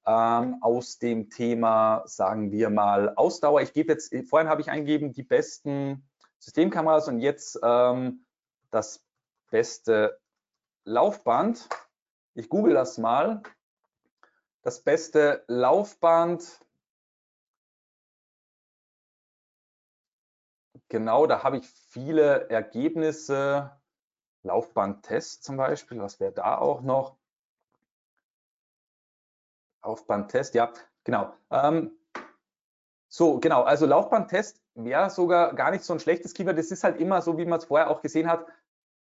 ähm, aus dem Thema, sagen wir mal, Ausdauer. Ich gebe jetzt, vorhin habe ich eingegeben, die besten Systemkameras und jetzt ähm, das beste Laufband. Ich google das mal das beste Laufband. Genau, da habe ich viele Ergebnisse. Laufbandtest zum Beispiel, was wäre da auch noch? Laufbandtest, ja, genau. Ähm, so, genau, also Laufbandtest wäre sogar gar nicht so ein schlechtes Keyword. Das ist halt immer so, wie man es vorher auch gesehen hat.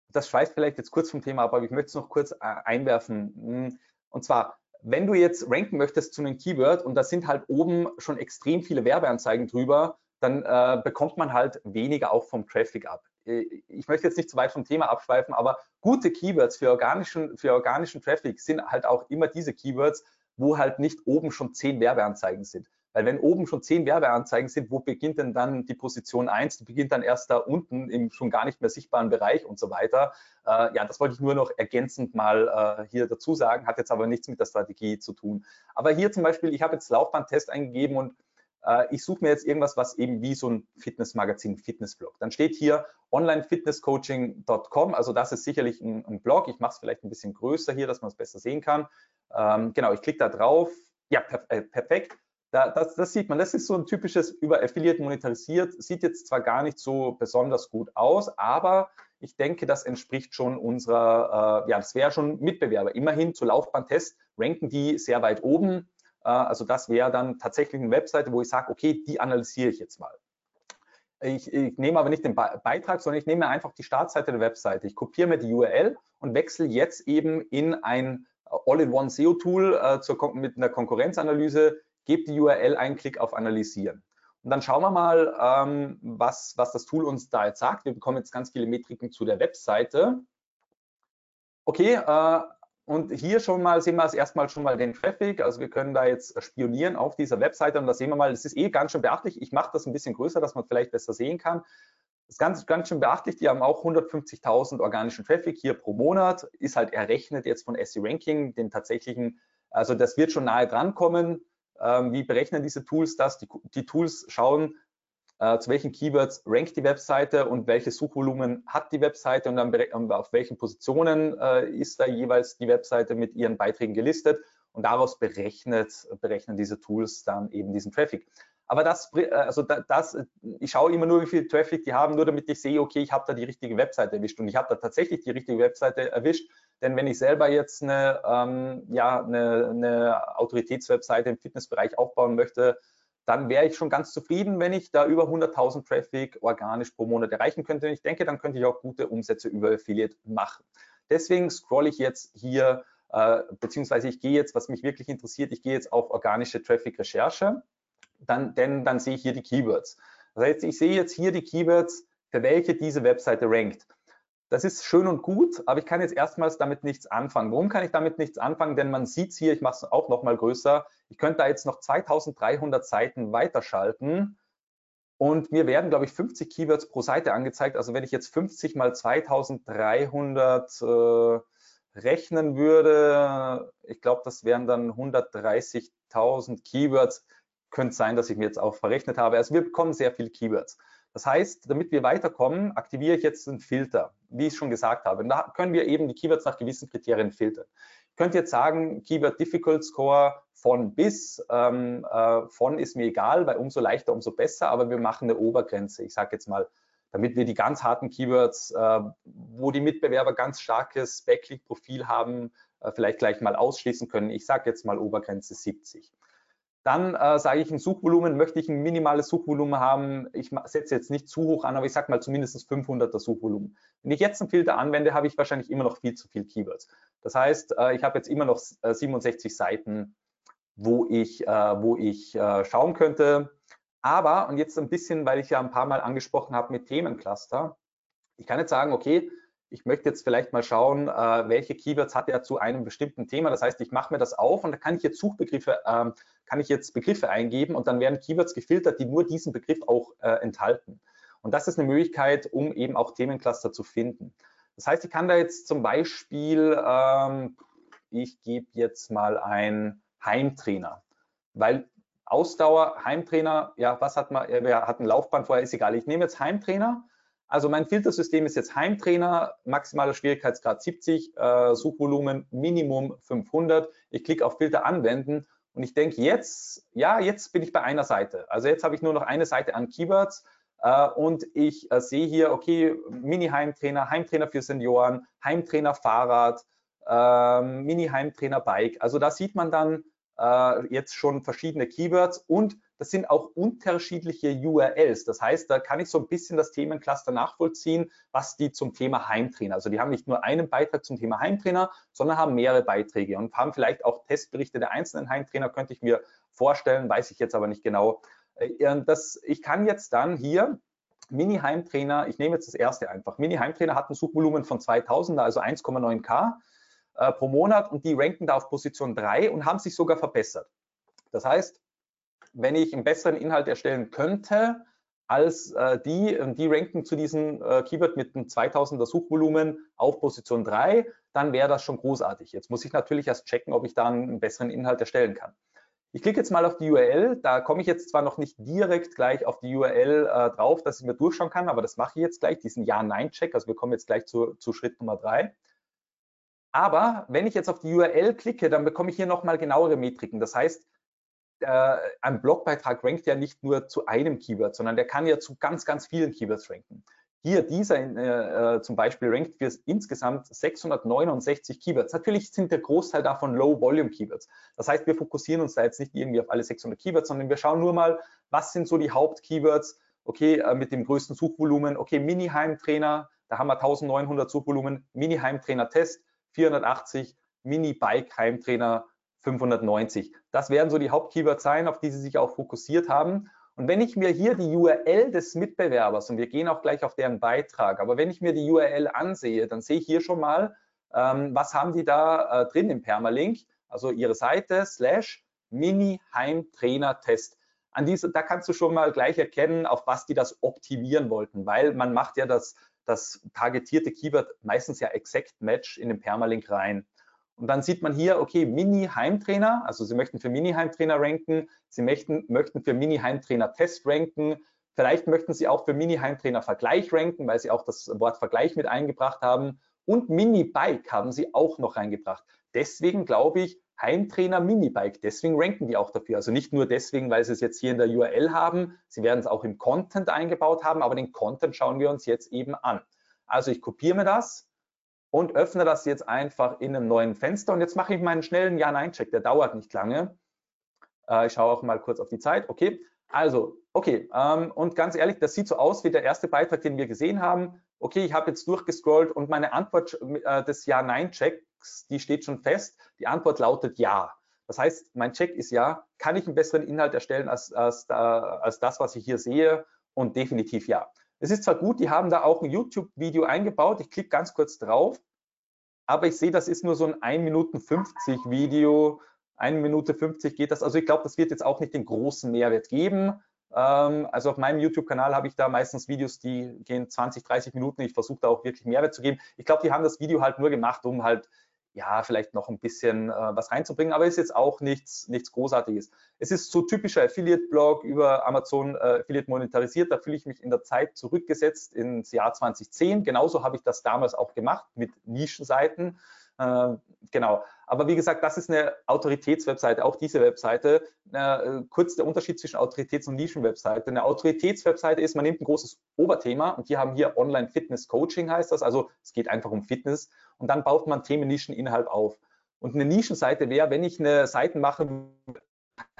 Das schweißt vielleicht jetzt kurz vom Thema ab, aber ich möchte es noch kurz äh, einwerfen. Hm, und zwar, wenn du jetzt ranken möchtest zu einem Keyword und da sind halt oben schon extrem viele Werbeanzeigen drüber, dann äh, bekommt man halt weniger auch vom Traffic ab. Äh, ich möchte jetzt nicht zu weit vom Thema abschweifen, aber gute Keywords für organischen, für organischen Traffic sind halt auch immer diese Keywords, wo halt nicht oben schon zehn Werbeanzeigen sind. Weil wenn oben schon zehn Werbeanzeigen sind, wo beginnt denn dann die Position 1? Die beginnt dann erst da unten im schon gar nicht mehr sichtbaren Bereich und so weiter. Äh, ja, das wollte ich nur noch ergänzend mal äh, hier dazu sagen, hat jetzt aber nichts mit der Strategie zu tun. Aber hier zum Beispiel, ich habe jetzt Laufbahntest eingegeben und äh, ich suche mir jetzt irgendwas, was eben wie so ein Fitnessmagazin, Fitnessblog. Dann steht hier onlinefitnesscoaching.com, also das ist sicherlich ein, ein Blog. Ich mache es vielleicht ein bisschen größer hier, dass man es besser sehen kann. Ähm, genau, ich klicke da drauf. Ja, per äh, perfekt. Da, das, das, sieht man, das ist so ein typisches über Affiliate monetarisiert, sieht jetzt zwar gar nicht so besonders gut aus, aber ich denke, das entspricht schon unserer, äh, ja, das wäre schon Mitbewerber. Immerhin zu Laufbahntest ranken die sehr weit oben. Äh, also das wäre dann tatsächlich eine Webseite, wo ich sage, okay, die analysiere ich jetzt mal. Ich, ich, nehme aber nicht den Beitrag, sondern ich nehme einfach die Startseite der Webseite. Ich kopiere mir die URL und wechsle jetzt eben in ein All-in-One SEO-Tool äh, mit einer Konkurrenzanalyse gebt die URL einen Klick auf Analysieren. Und dann schauen wir mal, ähm, was, was das Tool uns da jetzt sagt. Wir bekommen jetzt ganz viele Metriken zu der Webseite. Okay, äh, und hier schon mal sehen wir als erstmal schon mal den Traffic. Also wir können da jetzt spionieren auf dieser Webseite und da sehen wir mal, das ist eh ganz schön beachtlich. Ich mache das ein bisschen größer, dass man vielleicht besser sehen kann. Das ist ganz, ganz schön beachtlich. Die haben auch 150.000 organischen Traffic hier pro Monat. Ist halt errechnet jetzt von SE Ranking, den tatsächlichen, also das wird schon nahe dran kommen. Ähm, wie berechnen diese Tools das? Die, die Tools schauen, äh, zu welchen Keywords rankt die Webseite und welches Suchvolumen hat die Webseite und dann auf welchen Positionen äh, ist da jeweils die Webseite mit ihren Beiträgen gelistet und daraus berechnet, berechnen diese Tools dann eben diesen Traffic. Aber das, äh, also das, ich schaue immer nur, wie viel Traffic die haben, nur damit ich sehe, okay, ich habe da die richtige Webseite erwischt und ich habe da tatsächlich die richtige Webseite erwischt. Denn wenn ich selber jetzt eine, ähm, ja, eine, eine Autoritätswebseite im Fitnessbereich aufbauen möchte, dann wäre ich schon ganz zufrieden, wenn ich da über 100.000 Traffic organisch pro Monat erreichen könnte. Und ich denke, dann könnte ich auch gute Umsätze über Affiliate machen. Deswegen scrolle ich jetzt hier, äh, beziehungsweise ich gehe jetzt, was mich wirklich interessiert, ich gehe jetzt auf organische Traffic-Recherche dann, denn dann sehe ich hier die Keywords. Das heißt, ich sehe jetzt hier die Keywords, für welche diese Webseite rankt. Das ist schön und gut, aber ich kann jetzt erstmals damit nichts anfangen. Warum kann ich damit nichts anfangen? Denn man sieht es hier, ich mache es auch noch mal größer. Ich könnte da jetzt noch 2300 Seiten weiterschalten und mir werden, glaube ich, 50 Keywords pro Seite angezeigt. Also wenn ich jetzt 50 mal 2300 äh, rechnen würde, ich glaube, das wären dann 130.000 Keywords könnte sein, dass ich mir jetzt auch verrechnet habe. Also wir bekommen sehr viele Keywords. Das heißt, damit wir weiterkommen, aktiviere ich jetzt einen Filter, wie ich schon gesagt habe. Da können wir eben die Keywords nach gewissen Kriterien filtern. Ich könnte jetzt sagen, Keyword Difficult Score von bis, ähm, äh, von ist mir egal, weil umso leichter, umso besser, aber wir machen eine Obergrenze. Ich sage jetzt mal, damit wir die ganz harten Keywords, äh, wo die Mitbewerber ganz starkes Backlink-Profil haben, äh, vielleicht gleich mal ausschließen können. Ich sage jetzt mal Obergrenze 70. Dann äh, sage ich ein Suchvolumen, möchte ich ein minimales Suchvolumen haben. Ich setze jetzt nicht zu hoch an, aber ich sage mal zumindest 500er Suchvolumen. Wenn ich jetzt einen Filter anwende, habe ich wahrscheinlich immer noch viel zu viel Keywords. Das heißt, äh, ich habe jetzt immer noch äh, 67 Seiten, wo ich, äh, wo ich äh, schauen könnte. Aber, und jetzt ein bisschen, weil ich ja ein paar Mal angesprochen habe mit Themencluster, ich kann jetzt sagen, okay, ich möchte jetzt vielleicht mal schauen, äh, welche Keywords hat er zu einem bestimmten Thema. Das heißt, ich mache mir das auf und da kann ich jetzt Suchbegriffe, ähm, kann ich jetzt Begriffe eingeben und dann werden Keywords gefiltert, die nur diesen Begriff auch äh, enthalten. Und das ist eine Möglichkeit, um eben auch Themencluster zu finden. Das heißt, ich kann da jetzt zum Beispiel, ähm, ich gebe jetzt mal ein Heimtrainer, weil Ausdauer, Heimtrainer, ja, was hat man, wer hat ein Laufband vorher, ist egal. Ich nehme jetzt Heimtrainer also mein Filtersystem ist jetzt Heimtrainer, maximaler Schwierigkeitsgrad 70, äh, Suchvolumen Minimum 500. Ich klicke auf Filter anwenden und ich denke jetzt, ja, jetzt bin ich bei einer Seite. Also jetzt habe ich nur noch eine Seite an Keywords äh, und ich äh, sehe hier, okay, Mini-Heimtrainer, Heimtrainer für Senioren, Heimtrainer Fahrrad, ähm, Mini-Heimtrainer Bike. Also da sieht man dann äh, jetzt schon verschiedene Keywords und das sind auch unterschiedliche URLs. Das heißt, da kann ich so ein bisschen das Themencluster nachvollziehen, was die zum Thema Heimtrainer. Also die haben nicht nur einen Beitrag zum Thema Heimtrainer, sondern haben mehrere Beiträge und haben vielleicht auch Testberichte der einzelnen Heimtrainer, könnte ich mir vorstellen, weiß ich jetzt aber nicht genau. Äh, das, ich kann jetzt dann hier Mini-Heimtrainer, ich nehme jetzt das erste einfach. Mini-Heimtrainer hat ein Suchvolumen von 2000, also 1,9K. äh, pro Monat und die ranken da auf Position 3 und haben sich sogar verbessert. Das heißt, wenn ich einen besseren Inhalt erstellen könnte, als äh, die, die ranken zu diesem äh, Keyword mit einem 2000er Suchvolumen auf Position 3, dann wäre das schon großartig. Jetzt muss ich natürlich erst checken, ob ich da einen besseren Inhalt erstellen kann. Ich klicke jetzt mal auf die URL, da komme ich jetzt zwar noch nicht direkt gleich auf die URL äh, drauf, dass ich mir durchschauen kann, aber das mache ich jetzt gleich, diesen Ja-Nein-Check, also wir kommen jetzt gleich zu, zu Schritt Nummer 3. Aber wenn ich jetzt auf die URL klicke, dann bekomme ich hier nochmal genauere Metriken. Das heißt, äh, ein Blogbeitrag rankt ja nicht nur zu einem Keyword, sondern der kann ja zu ganz, ganz vielen Keywords ranken. Hier dieser äh, äh zum Beispiel rankt für insgesamt 669 Keywords. Natürlich sind der Großteil davon Low-Volume-Keywords. Das heißt, wir fokussieren uns da jetzt nicht irgendwie auf alle 600 Keywords, sondern wir schauen nur mal, was sind so die Haupt-Keywords, okay, äh, mit dem größten Suchvolumen, okay, Mini-Heimtrainer, da haben wir 1900 Suchvolumen, Mini-Heimtrainer-Test 480, Mini-Bike-Heimtrainer 590. Das werden so die Haupt-Keywords sein, auf die Sie sich auch fokussiert haben. Und wenn ich mir hier die URL des Mitbewerbers, und wir gehen auch gleich auf deren Beitrag, aber wenn ich mir die URL ansehe, dann sehe ich hier schon mal, ähm, was haben die da äh, drin im Permalink, also ihre Seite slash Mini-Heimtrainer-Test. An diese, da kannst du schon mal gleich erkennen, auf was die das optimieren wollten, weil man macht ja das, das targetierte Keyword meistens ja Exact Match in den Permalink rein. Und dann sieht man hier, okay, Mini-Heimtrainer, also Sie möchten für Mini-Heimtrainer ranken, Sie möchten, möchten für Mini-Heimtrainer-Test ranken, vielleicht möchten Sie auch für Mini-Heimtrainer-Vergleich ranken, weil Sie auch das Wort Vergleich mit eingebracht haben. Und Mini-Bike haben Sie auch noch reingebracht. Deswegen glaube ich, Heimtrainer Mini-Bike, deswegen ranken die auch dafür. Also nicht nur deswegen, weil Sie es jetzt hier in der URL haben, Sie werden es auch im Content eingebaut haben, aber den Content schauen wir uns jetzt eben an. Also ich kopiere mir das, und öffne das jetzt einfach in einem neuen Fenster. Und jetzt mache ich meinen schnellen Ja-Nein-Check, der dauert nicht lange. Äh, ich schaue auch mal kurz auf die Zeit. Okay, also, okay. Ähm, und ganz ehrlich, das sieht so aus wie der erste Beitrag, den wir gesehen haben. Okay, ich habe jetzt durchgescrollt und meine Antwort äh, des Ja-Nein-Checks, die steht schon fest. Die Antwort lautet Ja. Das heißt, mein Check ist ja, kann ich einen besseren Inhalt erstellen als, als, als das, was ich hier sehe? Und definitiv ja. Es ist zwar gut, die haben da auch ein YouTube-Video eingebaut. Ich klicke ganz kurz drauf, aber ich sehe, das ist nur so ein 1 Minuten 50 Video. 1 Minute 50 geht das. Also ich glaube, das wird jetzt auch nicht den großen Mehrwert geben. Ähm, also auf meinem YouTube-Kanal habe ich da meistens Videos, die gehen 20, 30 Minuten. Ich versuche da auch wirklich Mehrwert zu geben. Ich glaube, die haben das Video halt nur gemacht, um halt ja, vielleicht noch ein bisschen äh, was reinzubringen, aber ist jetzt auch nichts, nichts Großartiges. Es ist so typischer Affiliate-Blog über Amazon äh, Affiliate monetarisiert. Da fühle ich mich in der Zeit zurückgesetzt ins Jahr 2010. Genauso habe ich das damals auch gemacht mit Nischenseiten. Äh, genau. Aber wie gesagt, das ist eine Autoritätswebseite, auch diese Webseite. Äh, kurz der Unterschied zwischen Autoritäts- und Nischenwebseite. Eine Autoritätswebseite ist, man nimmt ein großes Oberthema und die haben hier Online-Fitness-Coaching heißt das. Also es geht einfach um Fitness und dann baut man Themennischen innerhalb auf. Und eine Nischenseite wäre, wenn ich eine Seite mache,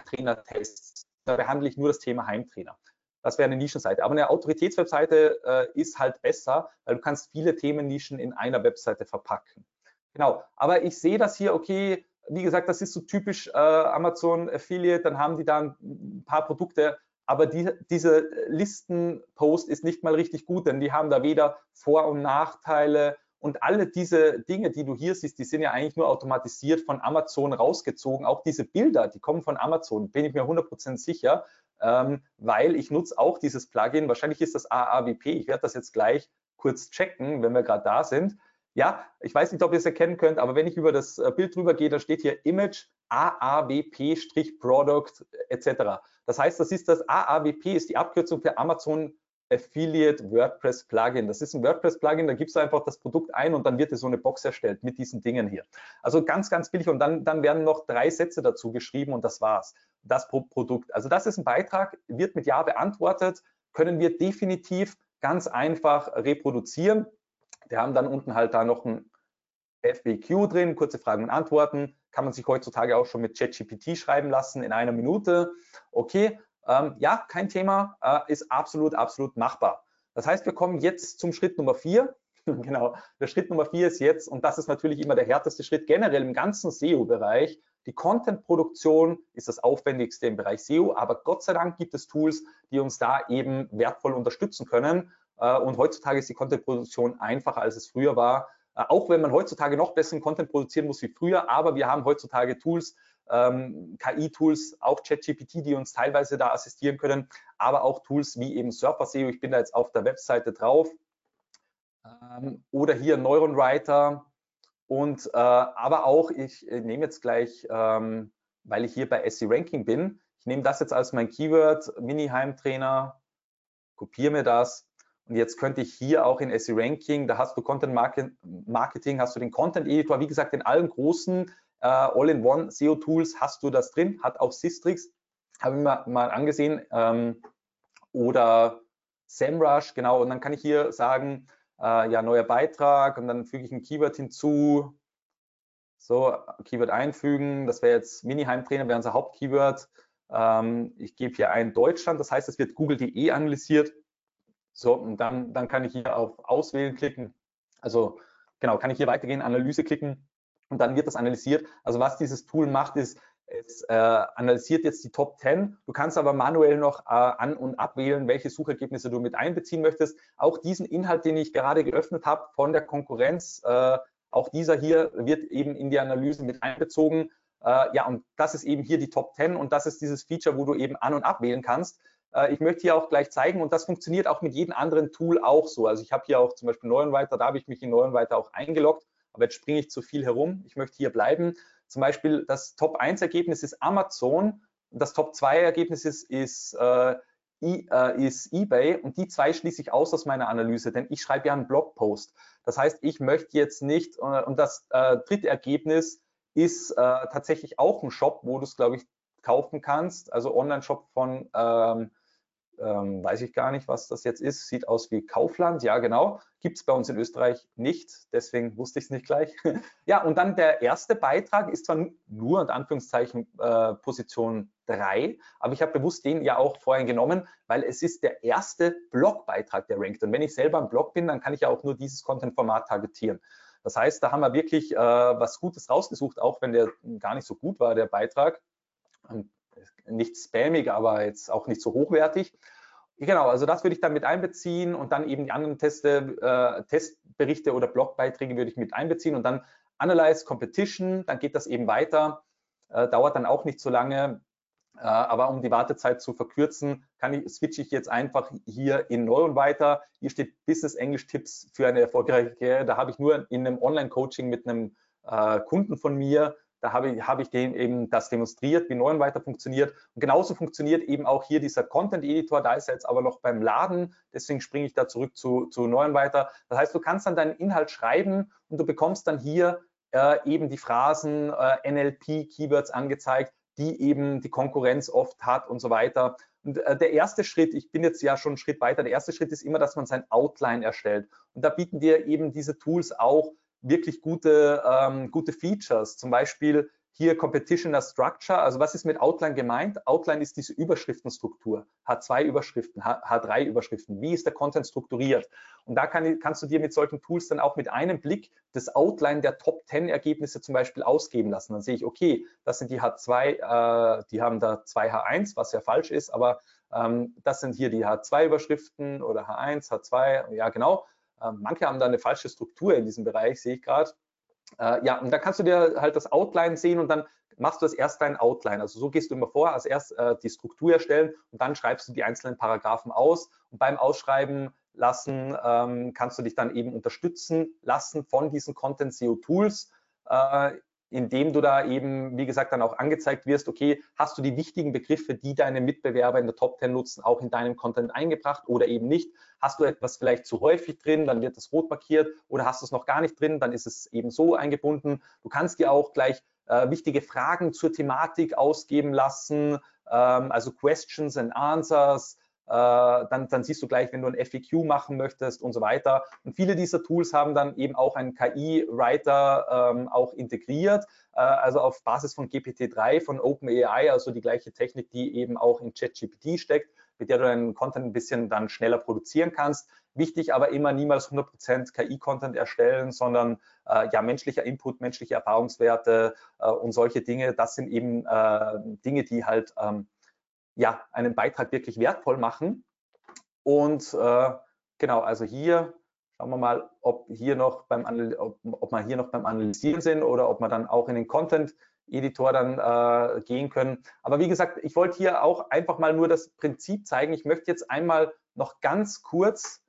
Trainertests, da behandle ich nur das Thema Heimtrainer. Das wäre eine Nischenseite. Aber eine Autoritätswebseite äh, ist halt besser, weil du kannst viele Themennischen in einer Webseite verpacken. Genau, aber ich sehe das hier, okay, wie gesagt, das ist so typisch äh, Amazon Affiliate, dann haben die da ein paar Produkte, aber die, diese Listenpost ist nicht mal richtig gut, denn die haben da weder Vor- und Nachteile und alle diese Dinge, die du hier siehst, die sind ja eigentlich nur automatisiert von Amazon rausgezogen. Auch diese Bilder, die kommen von Amazon, bin ich mir 100% sicher, ähm, weil ich nutze auch dieses Plugin. Wahrscheinlich ist das AAWP. Ich werde das jetzt gleich kurz checken, wenn wir gerade da sind. Ja, ich weiß nicht, ob ihr es erkennen könnt, aber wenn ich über das äh, Bild drüber gehe, da steht hier Image AAWP-Product etc. Das heißt, das ist das AAWP ist die Abkürzung für Amazon Affiliate WordPress Plugin. Das ist ein WordPress Plugin, da gibst du einfach das Produkt ein und dann wird dir so eine Box erstellt mit diesen Dingen hier. Also ganz, ganz billig und dann, dann werden noch drei Sätze dazu geschrieben und das war's. Das pro Produkt. Also das ist ein Beitrag, wird mit Ja beantwortet, können wir definitiv ganz einfach reproduzieren. Wir haben dann unten halt da noch ein FAQ drin, kurze Fragen und Antworten. Kann man sich heutzutage auch schon mit ChatGPT schreiben lassen in einer Minute. Okay, ähm, ja, kein Thema, äh, ist absolut, absolut machbar. Das heißt, wir kommen jetzt zum Schritt Nummer vier. genau, der Schritt Nummer vier ist jetzt, und das ist natürlich immer der härteste Schritt generell im ganzen SEO-Bereich. Die Content-Produktion ist das aufwendigste im Bereich SEO, aber Gott sei Dank gibt es Tools, die uns da eben wertvoll unterstützen können. Äh, und heutzutage ist die Content-Produktion einfacher, als es früher war. äh, auch wenn man heutzutage noch besseren Content produzieren muss wie früher, aber wir haben heutzutage Tools, ähm, KI-Tools, auch ChatGPT, die uns teilweise da assistieren können, aber auch Tools wie eben Surfer SEO. Ich bin da jetzt auf der Webseite drauf. Ähm, oder hier Neuron Writer und äh, aber auch, ich äh, nehme jetzt gleich, ähm, weil ich hier bei SE Ranking bin, ich nehme das jetzt als mein Keyword, Mini Heimtrainer, kopiere mir das und jetzt könnte ich hier auch in SE Ranking, da hast du Content Marketing, hast du den Content Editor, wie gesagt, in allen großen äh, All-in-One SEO Tools hast du das drin, hat auch Sistrix, habe ich mir mal angesehen, ähm, oder SEMrush, genau, und dann kann ich hier sagen, äh, ja, neuer Beitrag und dann füge ich ein Keyword hinzu, so, Keyword einfügen, das wäre jetzt Mini-Heimtrainer, wäre unser Hauptkeyword. Ähm, ich gebe hier ein Deutschland, das heißt, es wird google.de analysiert. So, und dann, dann kann ich hier auf Auswählen klicken. Also genau, kann ich hier weitergehen, Analyse klicken und dann wird das analysiert. Also was dieses Tool macht, ist, es äh, analysiert jetzt die Top 10. Du kannst aber manuell noch äh, an- und abwählen, welche Suchergebnisse du mit einbeziehen möchtest. Auch diesen Inhalt, den ich gerade geöffnet habe von der Konkurrenz, äh, auch dieser hier wird eben in die Analyse mit einbezogen. Äh, ja, und das ist eben hier die Top 10 und das ist dieses Feature, wo du eben an- und abwählen kannst. Äh, ich möchte hier auch gleich zeigen und das funktioniert auch mit jedem anderen Tool auch so. Also ich habe hier auch zum Beispiel Neuenweiter, da habe ich mich in Neuenweiter auch eingeloggt, aber jetzt springe ich zu viel herum. Ich möchte hier bleiben. Zum Beispiel das Top 1 Ergebnis ist Amazon, das Top 2 Ergebnis ist, ist äh, äh, ist eBay und die zwei schließe ich aus aus meiner Analyse, denn ich schreibe ja einen Blogpost. Das heißt, ich möchte jetzt nicht, äh, und das äh, dritte Ergebnis ist äh, tatsächlich auch ein Shop, wo du es, glaube ich, kaufen kannst, also Online-Shop von ähm, ähm, weiß ich gar nicht, was das jetzt ist. Sieht aus wie Kaufland, ja genau. Gibt es bei uns in Österreich nicht, deswegen wusste ich es nicht gleich. ja, und dann der erste Beitrag ist zwar nur in Anführungszeichen äh, Position 3, aber ich habe bewusst den ja auch vorhin genommen, weil es ist der erste Blogbeitrag, der rankt. Und wenn ich selber ein Blog bin, dann kann ich ja auch nur dieses Content-Format targetieren. Das heißt, da haben wir wirklich äh, was Gutes rausgesucht, auch wenn der gar nicht so gut war, der Beitrag nicht spammig, aber jetzt auch nicht so hochwertig. Genau, also das würde ich dann mit einbeziehen und dann eben die anderen Teste, äh, Testberichte oder Blogbeiträge würde ich mit einbeziehen und dann Analyze Competition, dann geht das eben weiter, äh, dauert dann auch nicht so lange, äh, aber um die Wartezeit zu verkürzen, kann ich, switche ich jetzt einfach hier in Neuron weiter. Hier steht Business English Tipps für eine erfolgreiche Karriere. Da habe ich nur in einem Online-Coaching mit einem äh, Kunden von mir da habe ich, habe ich dem eben das demonstriert, wie Neuen weiter funktioniert. Und genauso funktioniert eben auch hier dieser Content Editor. Da ist er jetzt aber noch beim Laden. Deswegen springe ich da zurück zu, zu Neuen weiter. Das heißt, du kannst dann deinen Inhalt schreiben und du bekommst dann hier äh, eben die Phrasen äh, NLP Keywords angezeigt, die eben die Konkurrenz oft hat und so weiter. Und äh, der erste Schritt, ich bin jetzt ja schon einen Schritt weiter, der erste Schritt ist immer, dass man sein Outline erstellt. Und da bieten dir eben diese Tools auch wirklich gute, ähm, gute Features. Zum Beispiel hier Competitioner Structure. Also was ist mit Outline gemeint? Outline ist diese Überschriftenstruktur. H2 Überschriften, H3 Überschriften. Wie ist der Content strukturiert? Und da kann, kannst du dir mit solchen Tools dann auch mit einem Blick das Outline der Top 10 Ergebnisse zum Beispiel ausgeben lassen. Dann sehe ich, okay, das sind die H2, äh, die haben da zwei H1, was ja falsch ist, aber ähm, das sind hier die H2 Überschriften oder H1, H2, ja genau. Ähm, manche haben da eine falsche Struktur in diesem Bereich, sehe ich gerade. Äh, ja, und da kannst du dir halt das Outline sehen und dann machst du das erst dein Outline. Also so gehst du immer vor, als erst äh, die Struktur erstellen und dann schreibst du die einzelnen Paragraphen aus. Und beim Ausschreiben lassen ähm, kannst du dich dann eben unterstützen lassen von diesen Content SEO Tools. Äh, indem du da eben, wie gesagt, dann auch angezeigt wirst, okay, hast du die wichtigen Begriffe, die deine Mitbewerber in der Top 10 nutzen, auch in deinem Content eingebracht oder eben nicht? Hast du etwas vielleicht zu häufig drin, dann wird das rot markiert oder hast du es noch gar nicht drin, dann ist es eben so eingebunden. Du kannst dir auch gleich äh, wichtige Fragen zur Thematik ausgeben lassen, ähm, also Questions and Answers, dann, dann, siehst du gleich, wenn du ein FAQ machen möchtest und so weiter. Und viele dieser Tools haben dann eben auch einen KI-Writer ähm, auch integriert, äh, also auf Basis von GPT-3 von OpenAI, also die gleiche Technik, die eben auch in ChatGPT steckt, mit der du deinen Content ein bisschen dann schneller produzieren kannst. Wichtig aber immer niemals 100% KI-Content erstellen, sondern äh, ja menschlicher Input, menschliche Erfahrungswerte äh, und solche Dinge. Das sind eben äh, Dinge, die halt ähm, ja, einen Beitrag wirklich wertvoll machen. Und äh, genau, also hier schauen wir mal, ob, hier noch beim, ob, ob wir hier noch beim Analysieren sind oder ob wir dann auch in den Content Editor dann äh, gehen können. Aber wie gesagt, ich wollte hier auch einfach mal nur das Prinzip zeigen. Ich möchte jetzt einmal noch ganz kurz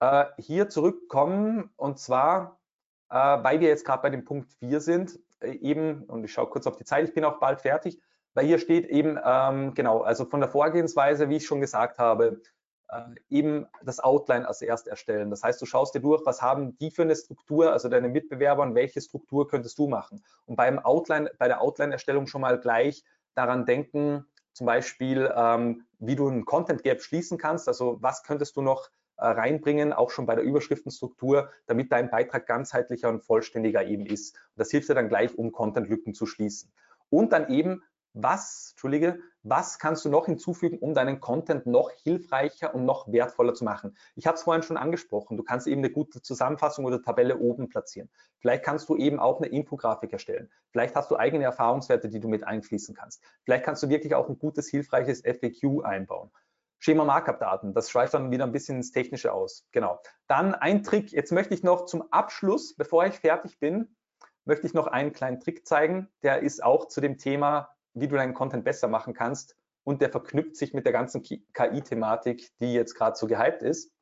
äh, hier zurückkommen und zwar, äh, weil wir jetzt gerade bei dem Punkt 4 sind, äh, eben, und ich schaue kurz auf die Zeit, ich bin auch bald fertig, weil hier steht eben, ähm, genau, also von der Vorgehensweise, wie ich schon gesagt habe, äh, eben das Outline als erst erstellen. Das heißt, du schaust dir durch, was haben die für eine Struktur, also deine Mitbewerber und welche Struktur könntest du machen. Und beim Outline, bei der Outline-Erstellung schon mal gleich daran denken, zum Beispiel, ähm, wie du ein Content Gap schließen kannst. Also was könntest du noch äh, reinbringen, auch schon bei der Überschriftenstruktur, damit dein Beitrag ganzheitlicher und vollständiger eben ist. Und das hilft dir dann gleich, um Content-Lücken zu schließen. Und dann eben was, Entschuldige, was kannst du noch hinzufügen, um deinen Content noch hilfreicher und noch wertvoller zu machen? Ich habe es vorhin schon angesprochen, du kannst eben eine gute Zusammenfassung oder Tabelle oben platzieren. Vielleicht kannst du eben auch eine Infografik erstellen. Vielleicht hast du eigene Erfahrungswerte, die du mit einfließen kannst. Vielleicht kannst du wirklich auch ein gutes, hilfreiches FAQ einbauen. Schema Markup-Daten, das schweift dann wieder ein bisschen ins Technische aus. Genau. Dann ein Trick, jetzt möchte ich noch zum Abschluss, bevor ich fertig bin, möchte ich noch einen kleinen Trick zeigen. Der ist auch zu dem Thema wie du deinen Content besser machen kannst und der verknüpft sich mit der ganzen KI-Thematik, die jetzt gerade so gehypt ist.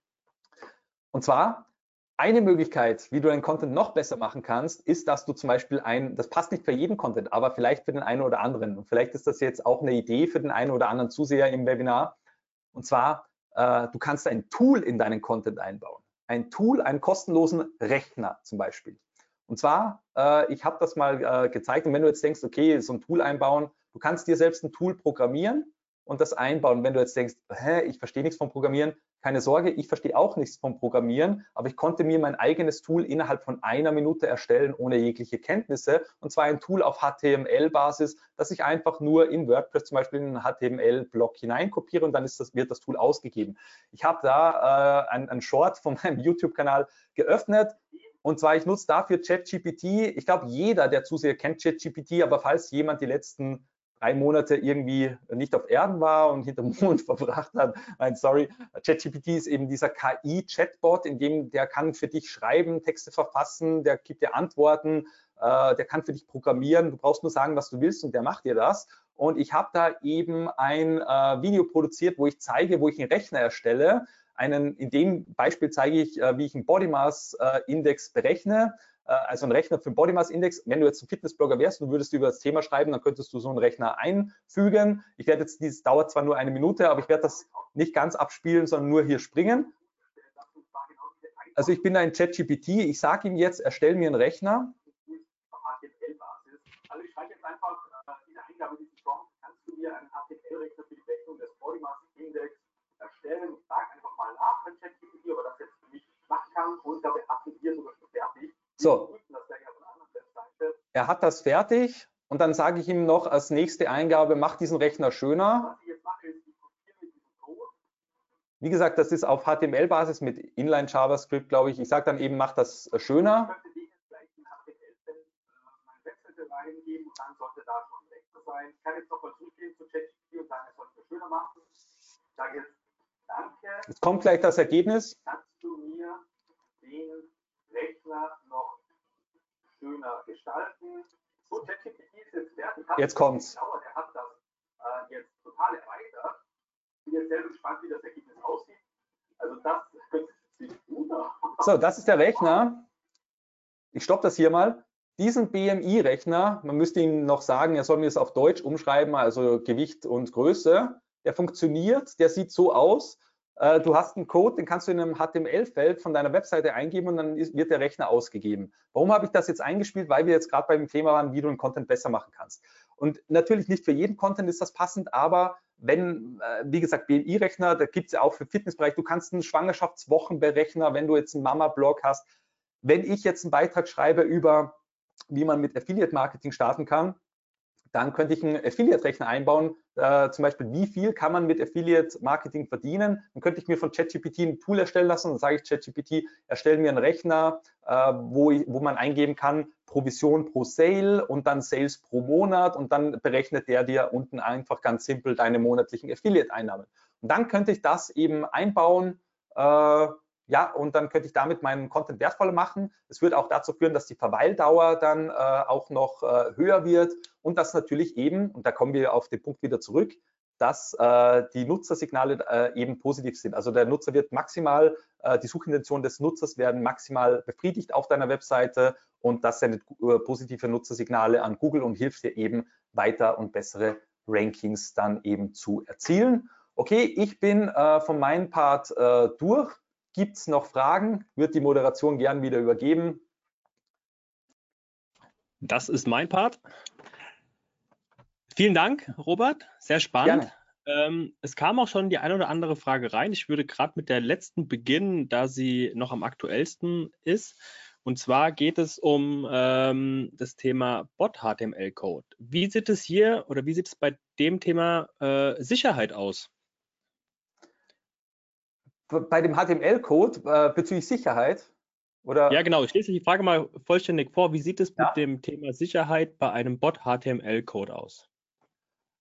Und zwar eine Möglichkeit, wie du deinen Content noch besser machen kannst, ist, dass du zum Beispiel ein, das passt nicht für jeden Content, aber vielleicht für den einen oder anderen. Und vielleicht ist das jetzt auch eine Idee für den einen oder anderen Zuseher im Webinar. Und zwar, äh, du kannst ein Tool in deinen Content einbauen. Ein Tool, einen kostenlosen Rechner zum Beispiel. Und zwar, äh, ich habe das mal äh, gezeigt und wenn du jetzt denkst, okay, so ein Tool einbauen, Du kannst dir selbst ein Tool programmieren und das einbauen. Wenn du jetzt denkst, hä, ich verstehe nichts vom Programmieren, keine Sorge, ich verstehe auch nichts vom Programmieren, aber ich konnte mir mein eigenes Tool innerhalb von einer Minute erstellen, ohne jegliche Kenntnisse. Und zwar ein Tool auf HTML-Basis, das ich einfach nur in WordPress zum Beispiel in einen HTML-Block hineinkopiere und dann das, wird das Tool ausgegeben. Ich habe da äh, ein, Short von meinem YouTube-Kanal geöffnet, und zwar, ich nutze dafür ChatGPT. Ich glaube, jeder der Zuseher kennt ChatGPT, aber falls jemand die letzten drei Monate irgendwie nicht auf Erden war und hinter Mond verbracht hat. Nein, sorry. ChatGPT ist eben dieser KI-Chatbot, in dem der kann für dich schreiben, Texte verfassen, der gibt dir Antworten, äh, der kann für dich programmieren. Du brauchst nur sagen, was du willst und der macht dir das. Und ich habe da eben ein äh, Video produziert, wo ich zeige, wo ich einen Rechner erstelle. Einen, in dem Beispiel zeige ich, äh, wie ich einen Body Mass äh, Index berechne also ein Rechner für den Body Mass Index. Wenn du jetzt ein Fitnessblogger wärst, du würdest über das Thema schreiben, dann könntest du so einen Rechner einfügen. Ich werde jetzt, dieses dauert zwar nur eine Minute, aber ich werde das nicht ganz abspielen, sondern nur hier springen. Also ich bin da in ChatGPT, ich sage ihm jetzt, erstell mir einen Rechner. Also ich schreibe jetzt einfach äh, diese Eingabe, diesen Prompt, kannst du mir einen HTML-Rechner für die Berechnung des Body Mass Index erstellen? Ich sage einfach mal nach, wenn ChatGPT, aber das jetzt nicht machen kann und dabei hatten wir sogar schon fertig. So. Er hat das fertig und dann sage ich ihm noch als nächste Eingabe, mach diesen Rechner schöner. Wie gesagt, das ist auf HTML-Basis mit Inline JavaScript, glaube ich. Ich sage dann eben, mach das schöner. Jetzt kommt gleich das Ergebnis. Kannst du mir den Rechner noch schöner gestalten. So, ChatGPT ist jetzt kommt's. Dauert, er hat das äh, jetzt total erweitert. Ich bin jetzt sehr gespannt, wie das Ergebnis aussieht. Also das sieht gut aus. So, das ist der Rechner. Ich stoppe das hier mal. Diesen BMI-Rechner, man müsste ihm noch sagen, er soll mir das auf Deutsch umschreiben, also Gewicht und Größe. Der funktioniert, der sieht so aus. Äh, du hast einen Code, den kannst du in einem HTML-Feld von deiner Webseite eingeben und dann wird der Rechner ausgegeben. Warum habe ich das jetzt eingespielt? Weil wir jetzt gerade beim Thema waren, wie du einen Content besser machen kannst. Und natürlich nicht für jeden Content ist das passend, aber wenn, äh, wie gesagt, BMI-Rechner, da gibt es ja auch für Fitnessbereich, du kannst einen Schwangerschaftswochenberechner, wenn du jetzt einen Mama-Blog hast. Wenn ich jetzt einen Beitrag schreibe über, wie man mit Affiliate-Marketing starten kann, dann könnte ich einen Affiliate-Rechner einbauen, äh, zum Beispiel, wie viel kann man mit Affiliate-Marketing verdienen? Dann könnte ich mir von ChatGPT ein Tool erstellen lassen und dann sage ich ChatGPT, erstelle mir einen Rechner, wo, ich, wo man eingeben kann, Provision pro Sale und dann Sales pro Monat und dann berechnet der dir unten einfach ganz simpel deine monatlichen Affiliate-Einnahmen. Und dann könnte ich das eben einbauen, äh, ja, und dann könnte ich damit meinen Content wertvoller machen. Es wird auch dazu führen, dass die Verweildauer dann äh, auch noch äh, höher wird und dass natürlich eben, und da kommen wir auf den Punkt wieder zurück, dass äh, die Nutzersignale äh, eben positiv sind. Also der Nutzer wird maximal, äh, die Suchintentionen des Nutzers werden maximal befriedigt auf deiner Webseite und das sendet äh, positive Nutzersignale an Google und hilft dir eben weiter und bessere Rankings dann eben zu erzielen. Okay, ich bin äh, von meinem Part äh, durch. Gibt es noch Fragen? Wird die Moderation gern wieder übergeben. Das ist mein Part. Vielen Dank, Robert. Sehr spannend. Ähm, es kam auch schon die eine oder andere Frage rein. Ich würde gerade mit der letzten beginnen, da sie noch am aktuellsten ist. Und zwar geht es um ähm, das Thema Bot-HTML-Code. Wie sieht es hier oder wie sieht es bei dem Thema äh, Sicherheit aus? bei dem HTML-Code äh, bezüglich Sicherheit? Oder? Ja, genau. Ich lese die Frage mal vollständig vor. Wie sieht es ja. mit dem Thema Sicherheit bei einem Bot-HTML-Code aus?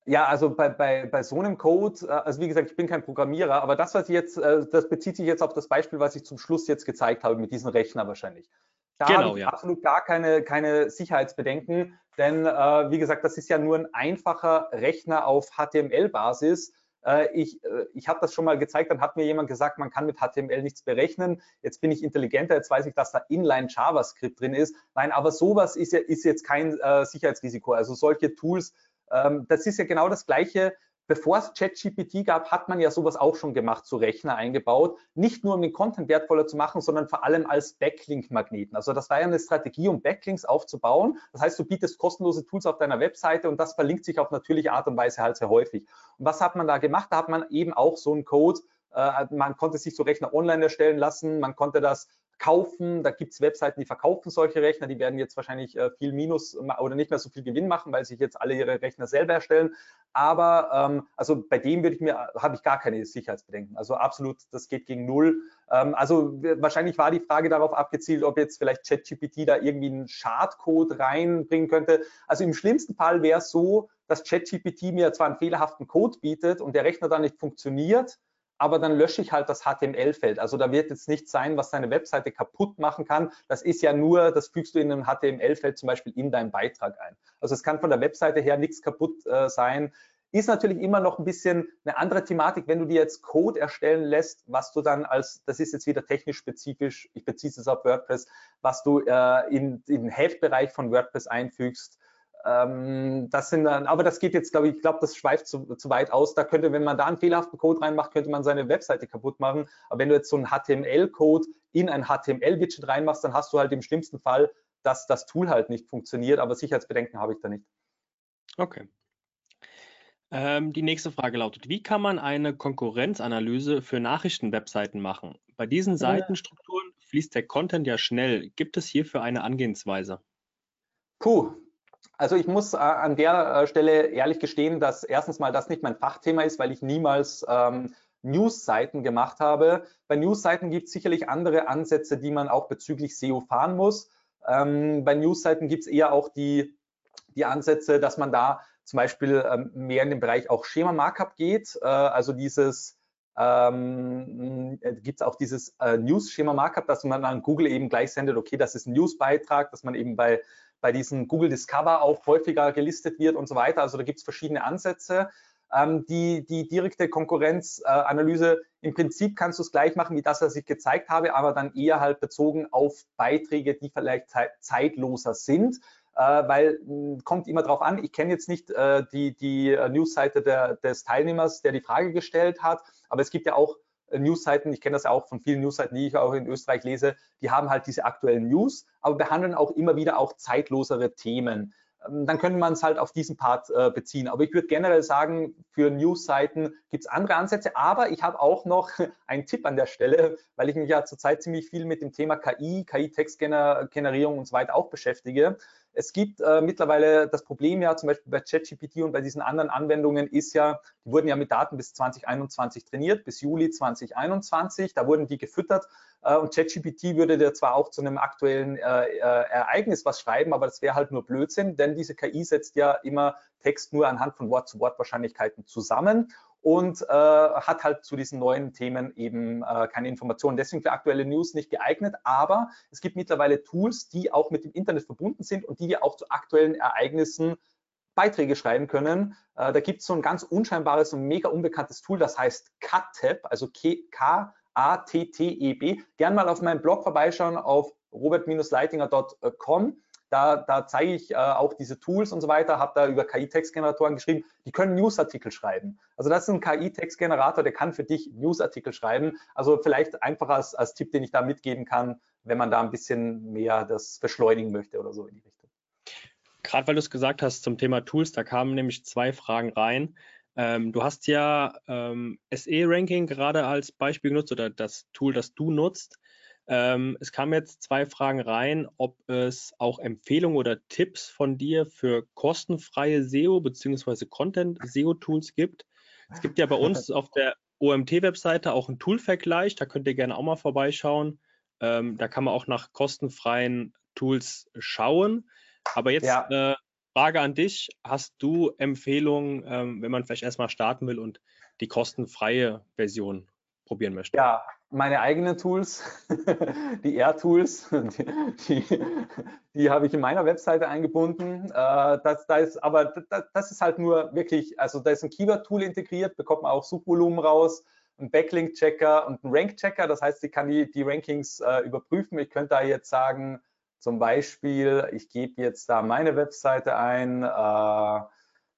Ja, also bei, bei, bei so einem Code, äh, also wie gesagt, ich bin kein Programmierer, aber das, was ich jetzt, äh, das bezieht sich jetzt auf das Beispiel, was ich zum Schluss jetzt gezeigt habe mit diesem Rechner wahrscheinlich. Da genau, habe ich ja. absolut gar keine, keine Sicherheitsbedenken, denn äh, wie gesagt, das ist ja nur ein einfacher Rechner auf HTML-Basis äh, ich, äh, ich habe das schon mal gezeigt, dann hat mir jemand gesagt, man kann mit HTML nichts berechnen. Jetzt bin ich intelligenter, jetzt weiß ich, dass da Inline JavaScript drin ist. Nein, aber sowas ist, ja, ist jetzt kein äh, Sicherheitsrisiko. Also solche Tools, ähm, das ist ja genau das Gleiche, Bevor es ChatGPT gab, hat man ja sowas auch schon gemacht, so Rechner eingebaut. Nicht nur um den Content wertvoller zu machen, sondern vor allem als Backlink-Magneten. Also das war ja eine Strategie, um Backlinks aufzubauen. Das heißt, du bietest kostenlose Tools auf deiner Webseite und das verlinkt sich auf natürliche Art und Weise halt sehr häufig. Und was hat man da gemacht? Da hat man eben auch so einen Code, äh, man konnte sich so Rechner online erstellen lassen, man konnte das kaufen. Da gibt es Webseiten, die verkaufen solche Rechner, die werden jetzt wahrscheinlich äh, viel Minus oder nicht mehr so viel Gewinn machen, weil sich jetzt alle ihre Rechner selber erstellen. Aber ähm, also bei dem würde ich mir, habe ich gar keine Sicherheitsbedenken. Also absolut, das geht gegen null. Ähm, also wahrscheinlich war die Frage darauf abgezielt, ob jetzt vielleicht ChatGPT da irgendwie einen Schadcode reinbringen könnte. Also im schlimmsten Fall wäre es so, dass ChatGPT mir zwar einen fehlerhaften Code bietet und der Rechner dann nicht funktioniert, aber dann lösche ich halt das HTML-Feld. Also da wird jetzt nichts sein, was deine Webseite kaputt machen kann. Das ist ja nur, das fügst du in einem HTML-Feld zum Beispiel in deinen Beitrag ein. Also es kann von der Webseite her nichts kaputt äh, sein. Ist natürlich immer noch ein bisschen eine andere Thematik, wenn du dir jetzt Code erstellen lässt, was du dann als, das ist jetzt wieder technisch spezifisch, ich beziehe es auf WordPress, was du äh, in, in den Heftbereich von WordPress einfügst, das sind dann, aber das geht jetzt, glaube ich, ich glaube, das schweift zu, zu, weit aus. Da könnte, wenn man da einen fehlerhaften Code reinmacht, könnte man seine Webseite kaputt machen. Aber wenn du jetzt so einen HTML-Code in ein HTML-Widget reinmachst, dann hast du halt im schlimmsten Fall, dass das Tool halt nicht funktioniert. Aber Sicherheitsbedenken habe ich da nicht. Okay. Ähm, die nächste Frage lautet, wie kann man eine Konkurrenzanalyse für Nachrichtenwebseiten machen? Bei diesen Seitenstrukturen fließt der Content ja schnell. Gibt es hierfür eine Angehensweise? Puh, also ich muss äh, an der äh, Stelle ehrlich gestehen, dass erstens mal das nicht mein Fachthema ist, weil ich niemals ähm, News-Seiten gemacht habe. Bei News-Seiten gibt es sicherlich andere Ansätze, die man auch bezüglich SEO fahren muss. Ähm, bei News-Seiten gibt es eher auch die, die Ansätze, dass man da zum Beispiel ähm, mehr in den Bereich auch Schema-Markup geht. Äh, also dieses ähm, äh, gibt es auch dieses äh, News-Schema-Markup, dass man an Google eben gleich sendet, okay, das ist ein News-Beitrag, dass man eben bei bei diesen Google Discover auch häufiger gelistet wird und so weiter. Also da gibt es verschiedene Ansätze. Ähm, die, die direkte Konkurrenzanalyse, äh, im Prinzip kannst du es gleich machen wie das, was ich gezeigt habe, aber dann eher halt bezogen auf Beiträge, die vielleicht zeitloser sind. Äh, weil mh, kommt immer darauf an, ich kenne jetzt nicht äh, die, die äh, Newsseite der, des Teilnehmers, der die Frage gestellt hat, aber es gibt ja auch Newsseiten, ich kenne das ja auch von vielen Newsseiten, die ich auch in Österreich lese, die haben halt diese aktuellen News, aber behandeln auch immer wieder auch zeitlosere Themen. Ähm, dann könnte man es halt auf diesen Part äh, beziehen. Aber ich würde generell sagen, für Newsseiten gibt es andere Ansätze. Aber ich habe auch noch einen Tipp an der Stelle, weil ich mich ja zurzeit ziemlich viel mit dem Thema KI, KI-Textgenerierung und so weiter auch beschäftige. Es gibt äh, mittlerweile das Problem ja zum Beispiel bei ChatGPT und bei diesen anderen Anwendungen ist ja, die wurden ja mit Daten bis 2021 trainiert, bis Juli 2021. Da wurden die gefüttert und ChatGPT würde dir zwar auch zu einem aktuellen äh, äh, Ereignis was schreiben, aber das wäre halt nur Blödsinn, denn diese KI setzt ja immer Text nur anhand von Wort-zu-Wort-Wahrscheinlichkeiten zusammen und äh, hat halt zu diesen neuen Themen eben äh, keine Informationen. Deswegen für aktuelle News nicht geeignet, aber es gibt mittlerweile Tools, die auch mit dem Internet verbunden sind und die dir auch zu aktuellen Ereignissen Beiträge schreiben können. Äh, da gibt es so ein ganz unscheinbares und mega unbekanntes Tool, das heißt CutTab, also K-A-T-T-E-B. Gern mal auf meinem Blog vorbeischauen auf robert-leitinger.com. Da, da, zeige ich äh, auch diese Tools und so weiter, habe da über KI-Textgeneratoren geschrieben, die können Newsartikel schreiben. Also das ist ein KI-Textgenerator, der kann für dich Newsartikel schreiben. Also vielleicht einfach als, als Tipp, den ich da mitgeben kann, wenn man da ein bisschen mehr das beschleunigen möchte oder so in die Richtung. Gerade weil du es gesagt hast zum Thema Tools, da kamen nämlich zwei Fragen rein. Ähm, du hast ja ähm, SE-Ranking gerade als Beispiel genutzt oder das Tool, das du nutzt. Ähm, es kamen jetzt zwei Fragen rein, ob es auch Empfehlungen oder Tipps von dir für kostenfreie SEO bzw. Content-SEO-Tools gibt. Es gibt ja bei uns auf der OMT-Webseite auch einen Tool-Vergleich, da könnt ihr gerne auch mal vorbeischauen. Ähm, da kann man auch nach kostenfreien Tools schauen. Aber jetzt ja. äh, Frage an dich: Hast du Empfehlungen, ähm, wenn man vielleicht erstmal starten will und die kostenfreie Version probieren möchte? Ja, meine eigenen Tools, die R-Tools, die, die, die, habe ich in meiner Webseite eingebunden. Äh, das, da ist, aber das, ist halt nur wirklich, also da ist ein Keyword-Tool integriert, bekommt man auch Suchvolumen raus, ein Backlink-Checker und ein Rank-Checker. Das heißt, ich kann die, die Rankings äh, überprüfen. Ich könnte da jetzt sagen, zum Beispiel, ich gebe jetzt da meine Webseite ein, äh,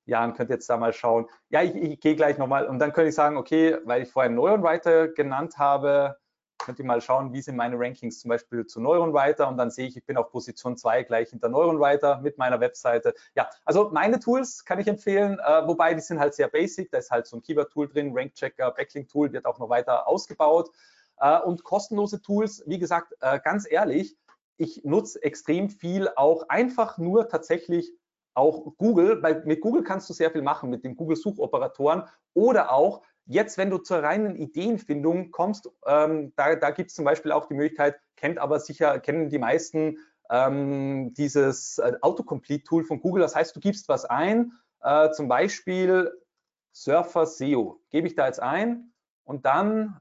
Jan könnt jetzt da mal schauen. Ja, ich, ich gehe gleich nochmal und dann könnte ich sagen, okay, weil ich vorher Neuron Writer genannt habe, könnt ihr mal schauen, wie sind meine Rankings zum Beispiel zu Neuron Writer und dann sehe ich, ich bin auf Position 2 gleich hinter Neuron Writer mit meiner Webseite. Ja, also meine Tools kann ich empfehlen, äh, wobei die sind halt sehr basic, da ist halt so ein Keyword-Tool drin, Rank-Checker, Backlink-Tool wird auch noch weiter ausgebaut äh, und kostenlose Tools, wie gesagt, äh, ganz ehrlich, ich nutze extrem viel auch einfach nur tatsächlich auch Google, weil mit Google kannst du sehr viel machen, mit den Google-Suchoperatoren oder auch jetzt, wenn du zur reinen Ideenfindung kommst, ähm, da, da gibt es zum Beispiel auch die Möglichkeit, kennt aber sicher, kennen die meisten ähm, dieses äh, Autocomplete-Tool von Google. Das heißt, du gibst was ein, äh, zum Beispiel Surfer SEO, gebe ich da jetzt ein und dann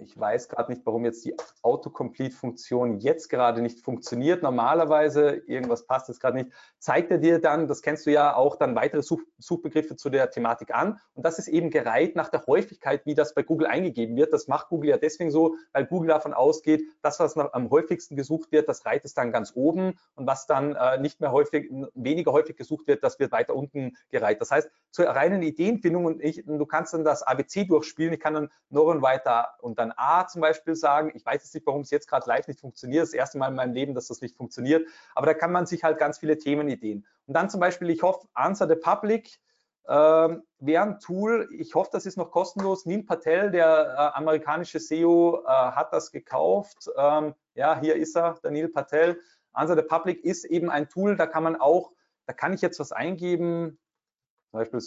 ich weiß gerade nicht, warum jetzt die Autocomplete-Funktion jetzt gerade nicht funktioniert. Normalerweise, irgendwas passt jetzt gerade nicht, zeigt er dir dann, das kennst du ja auch, dann weitere Such Suchbegriffe zu der Thematik an. Und das ist eben gereiht nach der Häufigkeit, wie das bei Google eingegeben wird. Das macht Google ja deswegen so, weil Google davon ausgeht, das, was am häufigsten gesucht wird, das reiht es dann ganz oben. Und was dann äh, nicht mehr häufig, weniger häufig gesucht wird, das wird weiter unten gereiht. Das heißt, zur reinen Ideenfindung und ich, du kannst dann das ABC durchspielen. Ich kann dann Neuron weiter und dann A zum Beispiel sagen. Ich weiß jetzt nicht, warum es jetzt gerade live nicht funktioniert. Das erste Mal in meinem Leben, dass das nicht funktioniert. Aber da kann man sich halt ganz viele Themenideen. Und dann zum Beispiel, ich hoffe, Answer the Public ähm, wäre ein Tool. Ich hoffe, das ist noch kostenlos. Neil Patel, der äh, amerikanische SEO, äh, hat das gekauft. Ähm, ja, hier ist er, der Neil Patel. Answer the Public ist eben ein Tool, da kann man auch, da kann ich jetzt was eingeben, zum Beispiel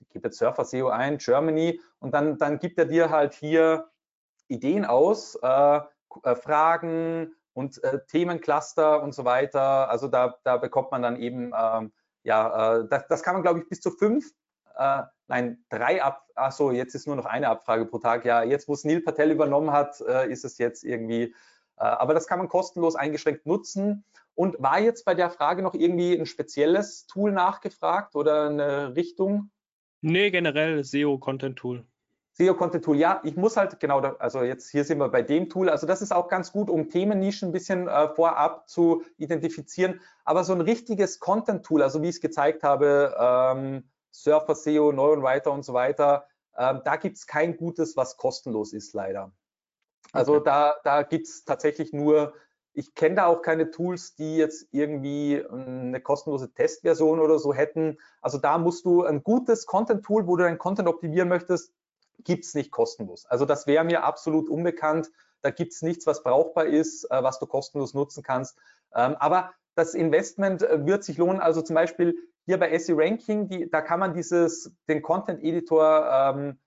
ich gebe jetzt Surfer SEO ein, Germany, und dann, dann gibt er dir halt hier Ideen aus, äh, äh, Fragen und äh, Themencluster und so weiter. Also da, da bekommt man dann eben, ähm, ja, äh, das, das, kann man, glaube ich, bis zu fünf, nein, drei ab, ach so, jetzt ist nur noch eine Abfrage pro Tag. Ja, jetzt, wo es Neil Patel übernommen hat, ist es jetzt irgendwie, aber das kann man kostenlos eingeschränkt nutzen. Und war jetzt bei der Frage noch irgendwie ein spezielles Tool nachgefragt oder eine Richtung? Nee, generell SEO-Content-Tool. SEO-Content-Tool, ja, ich muss halt, genau, da, also jetzt hier sind wir bei dem Tool, also das ist auch ganz gut, um Themennischen ein bisschen äh, vorab zu identifizieren, aber so ein richtiges Content-Tool, also wie ich es gezeigt habe, ähm, Surfer SEO, Neuron Writer und so weiter, ähm, da gibt es kein gutes, was kostenlos ist, leider. Also okay. da, da gibt es tatsächlich nur, ich kenne da auch keine Tools, die jetzt irgendwie ähm, eine kostenlose Testversion oder so hätten. Also da musst du ein gutes Content-Tool, wo du deinen Content optimieren möchtest, gibt es nicht kostenlos. Also das wäre mir absolut unbekannt. Da gibt es nichts, was brauchbar ist, äh, was du kostenlos nutzen kannst. Ähm, aber das Investment äh, wird sich lohnen. Also zum Beispiel hier bei SE Ranking, die, da kann man dieses, den Content Editor ähm,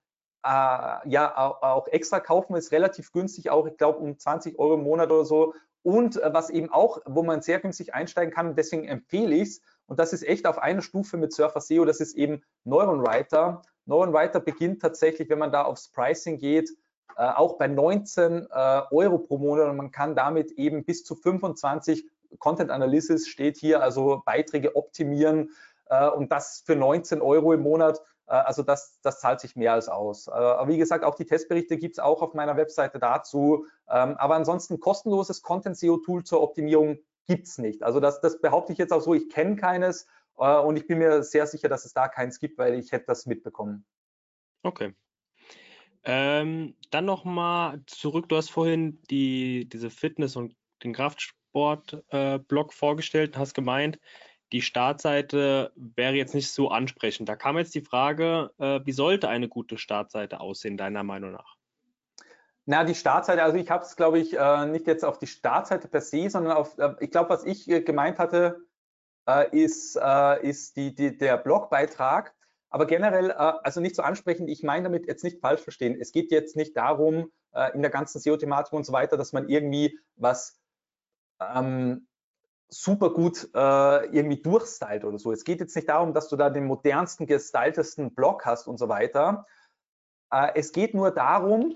äh, ja auch, extra kaufen, ist relativ günstig, auch ich glaube um 20 Euro im Monat oder so. Und äh, was eben auch, wo man sehr günstig einsteigen kann, deswegen empfehle ich es, und das ist echt auf einer Stufe mit Surfer SEO, das ist eben Neuron Writer. No and Writer beginnt tatsächlich, wenn man da aufs Pricing geht, äh, auch bei 19 äh, Euro pro Monat und man kann damit eben bis zu 25 Content Analysis steht hier, also Beiträge optimieren äh, und das für 19 Euro im Monat. Äh, also das, das zahlt sich mehr als aus. Äh, aber wie gesagt, auch die Testberichte gibt es auch auf meiner Webseite dazu. Ähm, aber ansonsten kostenloses Content-SEO-Tool zur Optimierung gibt es nicht. Also das, das behaupte ich jetzt auch so, ich kenne keines und ich bin mir sehr sicher, dass es da keins gibt, weil ich hätte das mitbekommen. Okay. Ähm, dann nochmal zurück, du hast vorhin die, diese Fitness- und den Kraftsport-Blog äh, vorgestellt und hast gemeint, die Startseite wäre jetzt nicht so ansprechend. Da kam jetzt die Frage, äh, wie sollte eine gute Startseite aussehen, deiner Meinung nach? Na, die Startseite, also ich habe es, glaube ich, äh, nicht jetzt auf die Startseite per se, sondern auf, äh, ich glaube, was ich äh, gemeint hatte, äh, ist, äh, ist die, die, der Blogbeitrag. Aber generell, also nicht so ansprechend, ich meine damit jetzt nicht falsch verstehen. Es geht jetzt nicht darum, in der ganzen SEO-Thematik und so weiter, dass man irgendwie was ähm, super gut äh, irgendwie durchstylt oder so. Es geht jetzt nicht darum, dass du da den modernsten, gestyltesten Blog hast und so weiter. Äh, es geht nur darum, äh,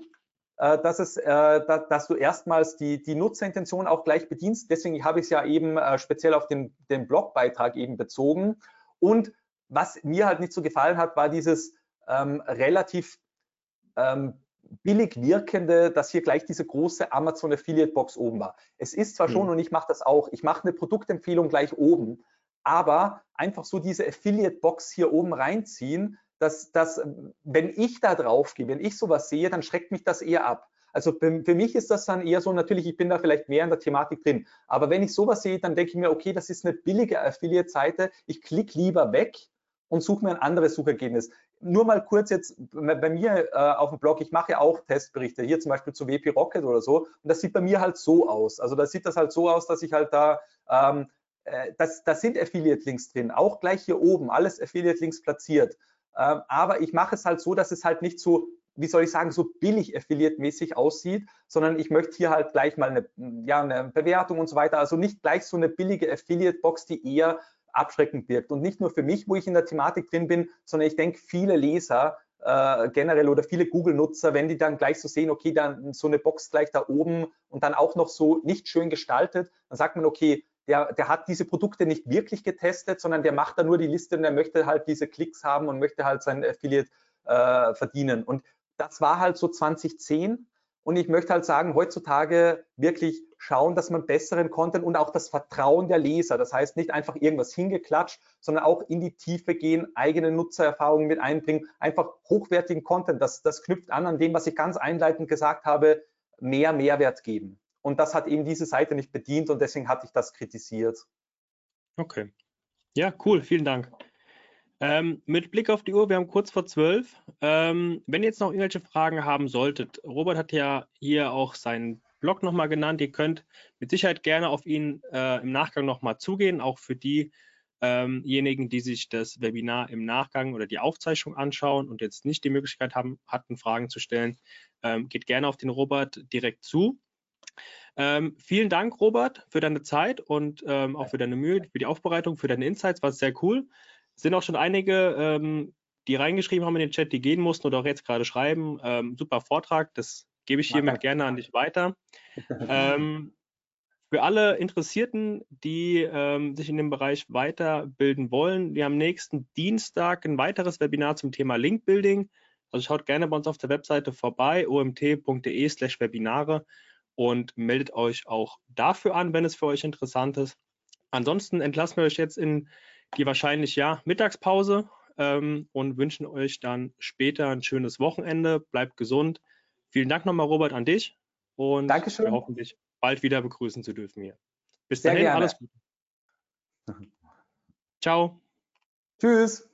dass, es, äh, da, dass du erstmals die, die Nutzerintention auch gleich bedienst. Deswegen habe ich es ja eben äh, speziell auf den, den Blogbeitrag eben bezogen. Und was mir halt nicht so gefallen hat, war dieses ähm, relativ ähm, billig wirkende, dass hier gleich diese große Amazon Affiliate Box oben war. Es ist zwar mhm. schon, und ich mache das auch, ich mache eine Produktempfehlung gleich oben, aber einfach so diese Affiliate Box hier oben reinziehen, dass, dass wenn ich da drauf gehe, wenn ich sowas sehe, dann schreckt mich das eher ab. Also für, mich ist das dann eher so, natürlich, ich bin da vielleicht mehr in der Thematik drin, aber wenn ich sowas sehe, dann denke ich mir, okay, das ist eine billige Affiliate-Seite, ich klicke lieber weg und suche mir ein anderes Suchergebnis nur mal kurz jetzt bei mir äh, auf dem Blog, ich mache ja auch Testberichte, hier zum Beispiel zu WP Rocket oder so, und das sieht bei mir halt so aus. Also da sieht das halt so aus, dass ich halt da, ähm, äh, das, das sind Affiliate-Links drin, auch gleich hier oben, alles Affiliate-Links platziert. Ähm, aber ich mache es halt so, dass es halt nicht so, wie soll ich sagen, so billig Affiliate-mäßig aussieht, sondern ich möchte hier halt gleich mal eine, ja, eine Bewertung und so weiter, also nicht gleich so eine billige Affiliate-Box, die eher abschreckend wirkt. Und nicht nur für mich, wo ich in der Thematik drin bin, sondern ich denke, viele Leser äh, generell oder viele Google-Nutzer, wenn die dann gleich so sehen, okay, dann so eine Box gleich da oben und dann auch noch so nicht schön gestaltet, dann sagt man, okay, der, der hat diese Produkte nicht wirklich getestet, sondern der macht da nur die Liste und der möchte halt diese Klicks haben und möchte halt sein Affiliate äh, verdienen. Und das war halt so 2010 und ich möchte halt sagen, heutzutage wirklich schauen, dass man besseren Content und auch das Vertrauen der Leser, das heißt nicht einfach irgendwas hingeklatscht, sondern auch in die Tiefe gehen, eigene Nutzererfahrungen mit einbringen, einfach hochwertigen Content, das, das knüpft an an dem, was ich ganz einleitend gesagt habe, mehr Mehrwert geben. Und das hat eben diese Seite nicht bedient und deswegen hatte ich das kritisiert. Okay. Ja, cool, vielen Dank. Ähm, mit Blick auf die Uhr, wir haben kurz vor zwölf. Ähm, wenn ihr jetzt noch irgendwelche Fragen haben solltet, Robert hat ja hier auch seinen Blog nochmal genannt. Ihr könnt mit Sicherheit gerne auf ihn äh, im Nachgang nochmal zugehen, auch für diejenigen, die sich das Webinar im Nachgang oder die Aufzeichnung anschauen und jetzt nicht die Möglichkeit haben, hatten, Fragen zu stellen. Ähm, geht gerne auf den Robert direkt zu. Ähm, vielen Dank, Robert, für deine Zeit und ähm, auch für deine Mühe, für die Aufbereitung, für deine Insights. War sehr cool. Es sind auch schon einige, ähm, die reingeschrieben haben in den Chat, die gehen mussten oder auch jetzt gerade schreiben. Ähm, super Vortrag, das gebe ich hiermit gerne an dich weiter. ähm, für alle Interessierten, die ähm, sich in dem Bereich weiterbilden wollen, wir haben nächsten Dienstag ein weiteres Webinar zum Thema Linkbuilding. Also schaut gerne bei uns auf der Webseite vorbei, omt.de slash Webinare und meldet euch auch dafür an, wenn es für euch interessant ist. Ansonsten entlassen wir euch jetzt in die wahrscheinlich ja Mittagspause ähm, und wünschen euch dann später ein schönes Wochenende. Bleibt gesund. Vielen Dank nochmal, Robert, an dich und Dankeschön. hoffentlich bald wieder begrüßen zu dürfen hier. Bis Sehr dahin, gerne. alles Gute. Ciao. Tschüss.